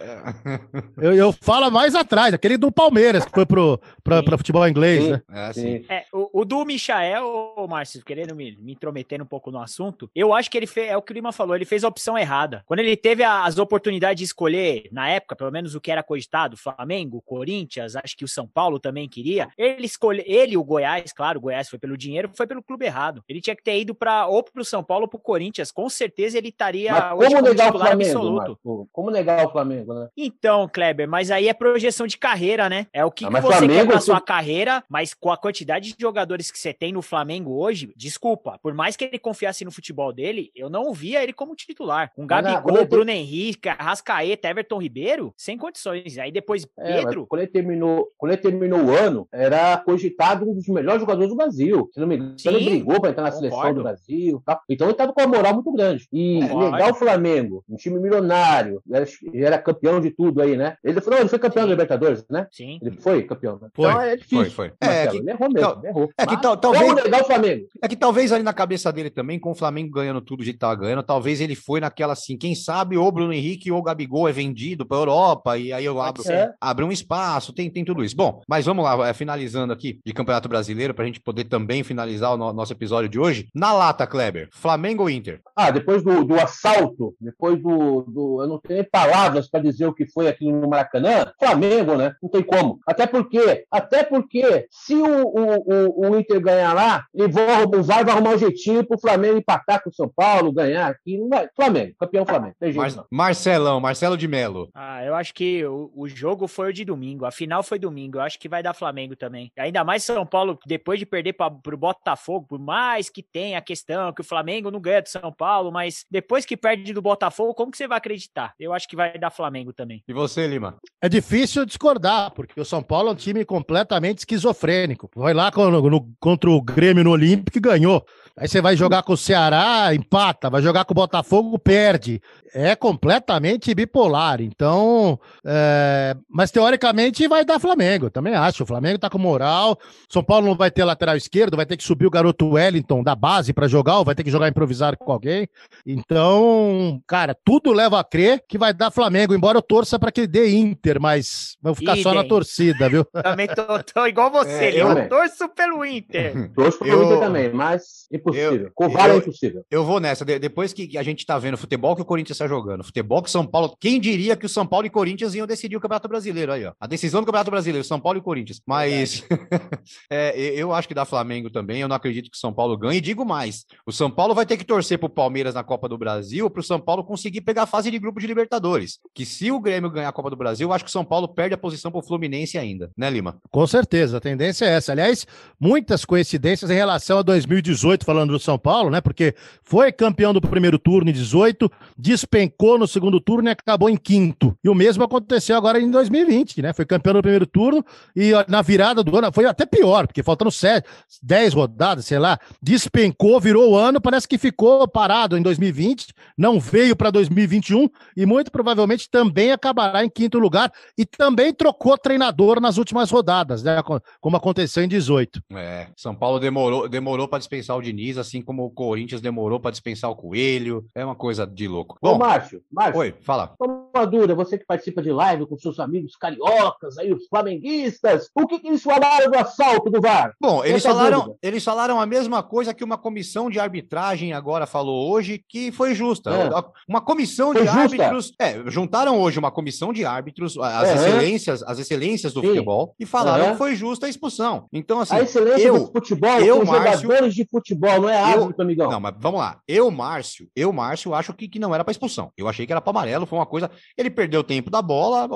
Eu, eu falo mais atrás, aquele do Palmeiras, que foi pro, pra, pra futebol inglês, sim. né? É, sim. É, o, o, do Michael, Márcio, querendo me, me intrometer um pouco no assunto, eu acho que ele fez, é o que o Lima falou, ele fez a opção errada. Quando ele teve as oportunidades de escolher, na época, pelo menos o que era cogitado, Flamengo, Corinthians, acho que o São Paulo também queria. Ele escolhe, ele o Goiás, claro, o Goiás foi pelo dinheiro, foi pelo clube errado. Ele tinha que ter ido para ou pro São Paulo ou pro Corinthians. Com certeza ele estaria hoje como negar o Flamengo, absoluto. Marco? Como negar o Flamengo, né? Então, Kleber, mas aí é projeção de carreira, né? É o que, ah, que você Flamengo, quer pra sua carreira, mas com a quantidade de jogadores que você tem no Flamengo hoje, desculpa, por mais que ele confiasse no futebol dele, eu não via ele como titular. Com Gabigol, Bruno Henrique, Rascaeta, Everton Ribeiro, sem condições. Aí depois é, Pedro. Quando ele, terminou, quando ele terminou o ano, era cogitado um dos melhores jogadores do Brasil. Se não me engano, ele brigou para entrar na concordo. seleção do Brasil. Tá? Então ele estava com uma moral muito grande. E concordo. legal o Flamengo, um time milionário, era, era campeão de tudo aí, né? Ele falou, ele foi campeão da Libertadores, né? Sim. Ele foi campeão, né? Foi, então é difícil. Foi, foi. É, que, ele errou mesmo, errou. É que tal, talvez. legal o Flamengo. É que talvez ali na cabeça dele também, com o Flamengo ganhando tudo do jeito que tava ganhando, talvez ele foi naquela assim, quem sabe ou Bruno Henrique ou Gabigol é vendido para Europa e aí eu abro, abro um espaço, tem, tem tudo isso. Bom, mas vamos lá, é, finalizando aqui de Campeonato Brasileiro, para a gente poder também finalizar o no, nosso episódio de hoje. Na lata, Kleber, Flamengo ou Inter? Ah, depois do, do assalto, depois do, do. Eu não tenho nem palavras para dizer o que foi aqui no Maracanã, Flamengo, né? Não tem como. Até porque, até porque, se o, o, o, o Inter ganhar lá, ele vai, o VAR vai arrumar um jeitinho pro Flamengo empatar com o São Paulo, ganhar aqui. Não vai. Flamengo, campeão Flamengo. Tem jeito, Mar Marcelão, Marcelo de Melo. Ah, eu acho que o, o jogo foi o de domingo. A final foi domingo. Eu acho que vai dar Flamengo também. Ainda mais São Paulo, depois de perder para pro Botafogo, por mais que tenha a questão que o Flamengo não ganha do São Paulo, mas depois que perde do Botafogo, como que você vai acreditar? Eu acho que vai dar Flamengo também. E você, Lima? É difícil discordar, porque o São Paulo é um time completamente esquizofrênico. Foi lá no, no, contra o Grêmio no Olímpico e ganhou. Aí você vai jogar com o Ceará, empata, vai jogar com o Botafogo, perde. É completamente bipolar. Então, é... mas teoricamente vai dar Flamengo, também acho. O Flamengo tá com moral. São Paulo não vai ter lateral esquerdo, vai ter que subir o garoto Wellington da base para jogar, ou vai ter que jogar improvisado com alguém. Então, cara, tudo leva a crer que vai dar Flamengo, embora eu torça para que dê Inter, mas vou ficar Idem. só na torcida, viu? Também tô, tô igual você, é, eu, eu torço pelo Inter. Torço pelo eu... Inter também, mas Impossível. Eu, é impossível. Eu vou nessa. De, depois que a gente tá vendo o futebol que o Corinthians está jogando, futebol que São Paulo. Quem diria que o São Paulo e Corinthians iam decidir o Campeonato Brasileiro aí, ó. A decisão do Campeonato Brasileiro, São Paulo e Corinthians. Mas é, eu acho que dá Flamengo também. Eu não acredito que o São Paulo ganhe. E digo mais: o São Paulo vai ter que torcer pro Palmeiras na Copa do Brasil para o São Paulo conseguir pegar a fase de grupo de Libertadores. Que se o Grêmio ganhar a Copa do Brasil, eu acho que o São Paulo perde a posição pro Fluminense ainda, né, Lima? Com certeza, a tendência é essa. Aliás, muitas coincidências em relação a 2018, falando do São Paulo, né? Porque foi campeão do primeiro turno em 18, despencou no segundo turno e acabou em quinto. E o mesmo aconteceu agora em 2020, né? Foi campeão no primeiro turno e na virada do ano foi até pior, porque faltando 7, 10 rodadas, sei lá, despencou, virou o ano, parece que ficou parado em 2020, não veio para 2021 e muito provavelmente também acabará em quinto lugar e também trocou treinador nas últimas rodadas, né? Como aconteceu em 18. É, São Paulo demorou, demorou para dispensar o Diniz, assim como o Corinthians demorou para dispensar o Coelho. É uma coisa de louco. Bom, Ô, Márcio, Márcio. Oi, fala. Uma dúvida, você que participa de live com seus amigos cariocas, aí os flamenguistas, o que, que eles falaram do assalto do VAR? Bom, eles falaram, eles falaram a mesma coisa que uma comissão de arbitragem agora falou hoje, que foi justa. É. Uma comissão foi de justa. árbitros. É, juntaram hoje uma comissão de árbitros, as é. excelências, as excelências do Sim. futebol, e falaram é. que foi justa a expulsão. Então, assim. A excelência eu, do futebol, eu, Márcio, jogadores de futebol, não é árbitro, amigo amigão. Não, mas vamos lá. Eu, Márcio, eu, Márcio, acho que, que não era para expulsão. Eu achei que era para amarelo, foi uma coisa. Ele perdeu o tempo da bola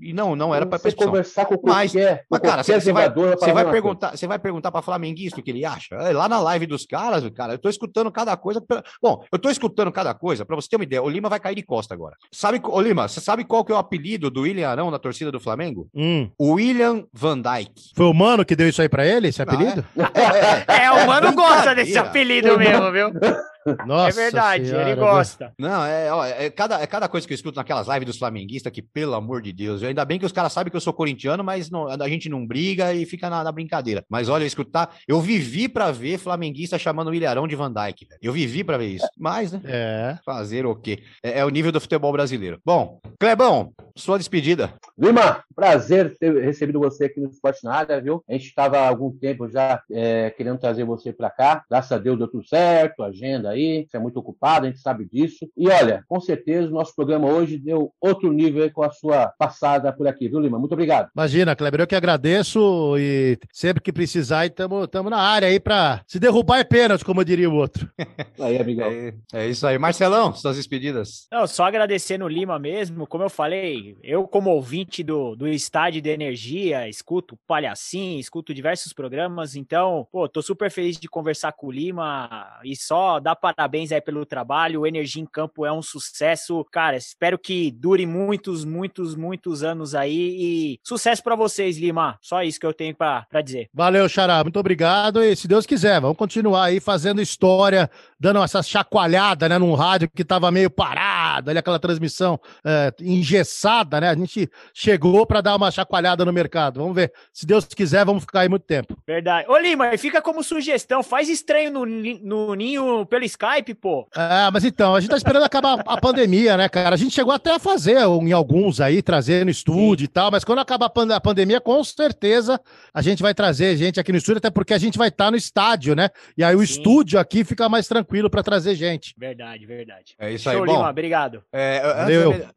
e não, não era para expulsão. conversar com mas, qualquer, mas cara, você, você vai, você vai perguntar, você vai perguntar para flamenguista o que ele acha? É, lá na live dos caras, cara, eu tô escutando cada coisa. Bom, eu tô escutando cada coisa, para você ter uma ideia. O Lima vai cair de costa agora. Sabe, ô Lima, você sabe qual que é o apelido do William Arão na torcida do Flamengo? Hum. William Van Dyke. Foi o Mano que deu isso aí para ele, esse apelido? Não, é, é, é, o Mano gosta desse apelido mesmo, viu? Nossa é verdade, senhora, ele gosta. Não, é, ó, é, cada, é cada coisa que eu escuto naquelas lives dos flamenguistas que, pelo amor de Deus, ainda bem que os caras sabem que eu sou corintiano, mas não, a gente não briga e fica na, na brincadeira. Mas olha, escutar, eu vivi para ver flamenguista chamando o Ilharão de Van Dyke. Eu vivi para ver isso. Mas, né? É. Fazer o quê? É, é, o nível do futebol brasileiro. Bom, Clebão, sua despedida. Lima, prazer ter recebido você aqui no Esporte na área, viu? A gente estava há algum tempo já é, querendo trazer você para cá. Graças a Deus deu tudo certo, agenda aí, você é muito ocupado, a gente sabe disso. E olha, com certeza o nosso programa hoje deu outro nível aí com a sua passada por aqui, viu, Lima? Muito obrigado. Imagina, Kleber, eu que agradeço e sempre que precisar, estamos na área aí para se derrubar é pênalti, como diria o outro. aí, amigão. É, é, isso aí. Marcelão, suas despedidas. Não, só agradecer no Lima mesmo, como eu falei, eu como ouvinte do, do Estádio de Energia, escuto Palhacim, escuto diversos programas, então, pô, tô super feliz de conversar com o Lima e só dar parabéns aí pelo trabalho, o Energia em Campo é um sucesso, cara, espero que dure muitos, muitos, muitos anos aí e sucesso para vocês, Lima, só isso que eu tenho para dizer. Valeu, Xará, muito obrigado. E se Deus quiser, vamos continuar aí fazendo história, dando essa chacoalhada, né, num rádio que tava meio parado, ali aquela transmissão é, engessada, né, a gente chegou para dar uma chacoalhada no mercado, vamos ver, se Deus quiser, vamos ficar aí muito tempo. Verdade. Ô Lima, fica como sugestão, faz estranho no, no Ninho pelo Skype, pô. É, mas então, a gente tá esperando acabar a pandemia, né, cara, a gente chegou até a fazer em alguns aí, trazer no estúdio Sim. e tal, mas quando acabar a pandemia, com certeza a gente vai trazer gente aqui no estúdio, até porque a gente vai estar tá no estádio, né? E aí o Sim. estúdio aqui fica mais tranquilo para trazer gente. Verdade, verdade. É isso aí, Show, Bom, Lima, obrigado. É,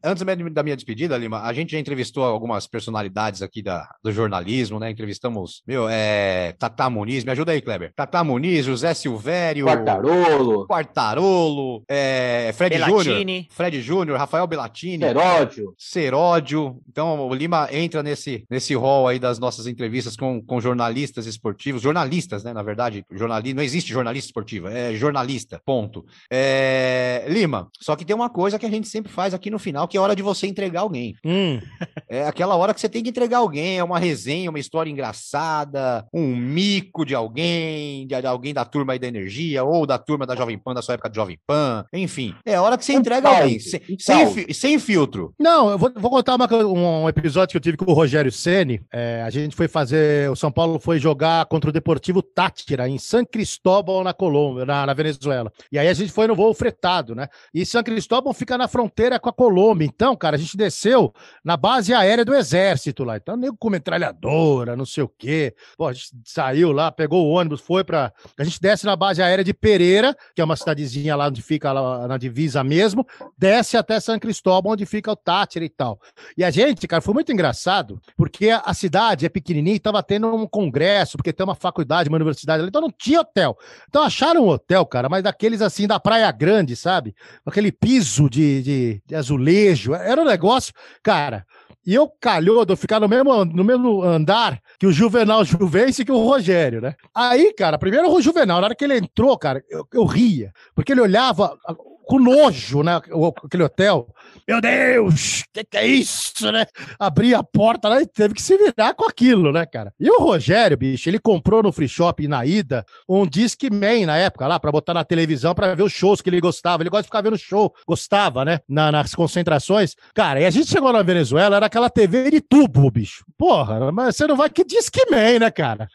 antes, antes, da minha despedida, Lima, a gente já entrevistou algumas personalidades aqui da, do jornalismo, né? Entrevistamos, meu, é, Tata Muniz, me ajuda aí, Kleber. Tata Muniz, José Silvério. Quartarolo. Quartarolo, é, Fred Júnior. Fred Júnior, Rafael Belatini. Seródio. Seródio. Então, o Lima entra nesse, nesse rol aí das nossas entrevistas com, com jornalistas esportivos, jornalistas, né? Na verdade, jornalista, não existe jornalista esportivo, é jornalista, ponto. É, Lima, só que tem uma coisa que a gente sempre faz aqui no final, que é hora de você entregar alguém. Hum. É aquela hora que você tem que entregar alguém, é uma resenha, uma história engraçada, um mico de alguém, de alguém da turma aí da energia, ou da turma da Jovem Pan, da sua época de Jovem Pan, enfim. É hora que você entrega alguém, sem, sem, sem, filtro. Não, eu vou, vou contar uma, um episódio que eu tive com o Rogério Ceni. É, a gente foi fazer, o São Paulo foi jogar contra o Deportivo Tátira, em San Cristóbal, na Colômbia, na, na Venezuela. E aí a gente foi no voo fretado, né? E San Cristóbal fica na fronteira com a Colômbia. Então, cara, a gente desceu na base aérea do exército lá. Então, nego com metralhadora, não sei o quê. Pô, a gente saiu lá, pegou o ônibus, foi pra. A gente desce na base aérea de Pereira, que é uma cidadezinha lá onde fica lá na divisa mesmo, desce até San Cristóbal, onde fica o Tátira e tal. E a gente, cara, foi muito engraçado, porque a cidade é pequenininha e tava tendo um congresso, porque tem uma faculdade, uma universidade ali, então não tinha hotel. Então acharam um hotel, cara, mas daqueles assim da Praia Grande, sabe? Aquele piso de, de, de azulejo. Era um negócio, cara. E eu calhou de eu ficar no mesmo, no mesmo andar que o Juvenal Juvense e que o Rogério, né? Aí, cara, primeiro o Juvenal, na hora que ele entrou, cara, eu, eu ria, porque ele olhava com nojo, né? Aquele hotel. Meu Deus, que que é isso, né? Abri a porta lá e teve que se virar com aquilo, né, cara? E o Rogério, bicho, ele comprou no free shop na ida um Discman na época lá para botar na televisão para ver os shows que ele gostava. Ele gosta de ficar vendo show, gostava, né? Na, nas concentrações. Cara, e a gente chegou na Venezuela, era aquela TV de tubo, bicho. Porra, mas você não vai que Discman, né, cara?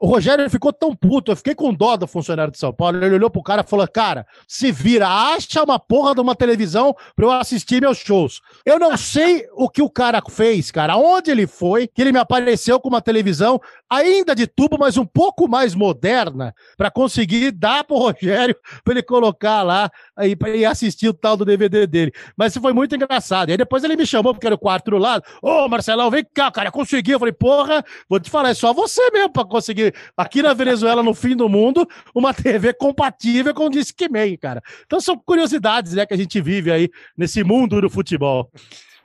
O Rogério ficou tão puto, eu fiquei com dó do funcionário de São Paulo. Ele olhou pro cara e falou: Cara, se vira, acha uma porra de uma televisão pra eu assistir meus shows. Eu não sei o que o cara fez, cara, onde ele foi, que ele me apareceu com uma televisão ainda de tubo, mas um pouco mais moderna, para conseguir dar pro Rogério pra ele colocar lá e, e assistir o tal do DVD dele. Mas foi muito engraçado. E aí depois ele me chamou, porque era o quarto do lado. Ô, oh, Marcelão, vem cá, cara, consegui. Eu falei, porra, vou te falar, é só você mesmo pra conseguir, aqui na Venezuela, no fim do mundo, uma TV compatível com o Discman, cara. Então são curiosidades, né, que a gente vive aí nesse mundo do futebol.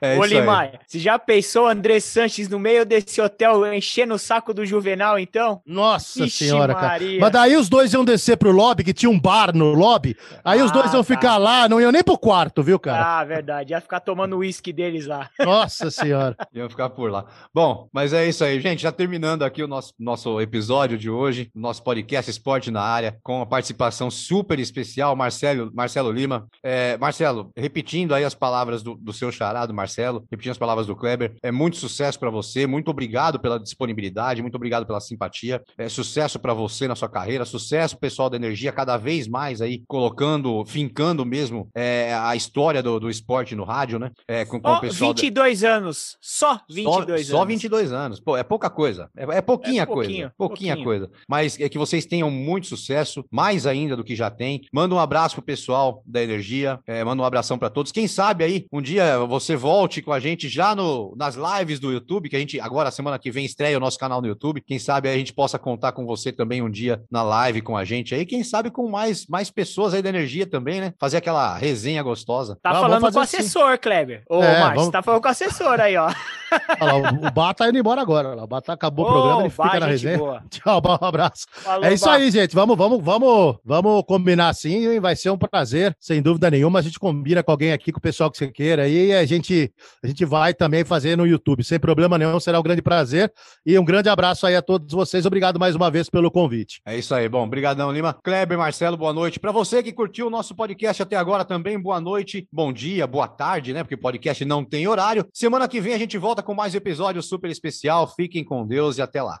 É Ô, Limaia, você já pensou André Sanches no meio desse hotel enchendo o saco do Juvenal, então? Nossa Ixi, senhora, Maria. cara. Mas daí os dois iam descer pro lobby, que tinha um bar no lobby. Aí ah, os dois iam tá. ficar lá, não iam nem pro quarto, viu, cara? Ah, verdade. Ia ficar tomando uísque deles lá. Nossa senhora. iam ficar por lá. Bom, mas é isso aí, gente. Já terminando aqui o nosso, nosso episódio de hoje, nosso podcast Esporte na Área, com a participação super especial, Marcelo, Marcelo Lima. É, Marcelo, repetindo aí as palavras do, do seu charado, Marcelo Marcelo, repetindo as palavras do Kleber. É muito sucesso para você, muito obrigado pela disponibilidade, muito obrigado pela simpatia. É sucesso para você na sua carreira, sucesso pessoal da energia, cada vez mais aí colocando, fincando mesmo é, a história do, do esporte no rádio, né? É, com, com oh, o pessoal 22 da... anos, só 22 só, anos. Só 22 anos. Pô, é pouca coisa. É, é pouquinha é coisa. Pouquinha pouquinho. coisa. Mas é que vocês tenham muito sucesso, mais ainda do que já tem. Manda um abraço pro pessoal da energia, é, manda um abração para todos. Quem sabe aí um dia você volte com a gente já no, nas lives do YouTube, que a gente agora semana que vem estreia o nosso canal no YouTube. Quem sabe a gente possa contar com você também um dia na live com a gente aí. Quem sabe com mais mais pessoas aí da energia também, né? Fazer aquela resenha gostosa. Tá ah, falando com o assim. assessor, Kleber. Ô, é, Márcio, vamos... tá falando com o assessor aí, ó. Olha lá, o, Bá tá indo embora agora. O Bá tá, acabou o programa, ele fica na resenha. Boa. Tchau, um abraço. Falou, é isso aí, gente. Vamos, vamos, vamos, vamos combinar assim, vai ser um prazer, sem dúvida nenhuma. A gente combina com alguém aqui, com o pessoal que você queira aí, e a gente, a gente vai também fazer no YouTube, sem problema nenhum, será um grande prazer. E um grande abraço aí a todos vocês. Obrigado mais uma vez pelo convite. É isso aí. Bom, brigadão, Lima. Kleber, Marcelo, boa noite. Para você que curtiu o nosso podcast até agora também, boa noite, bom dia, boa tarde, né? Porque podcast não tem horário. Semana que vem a gente volta com mais episódio super especial. Fiquem com Deus e até lá.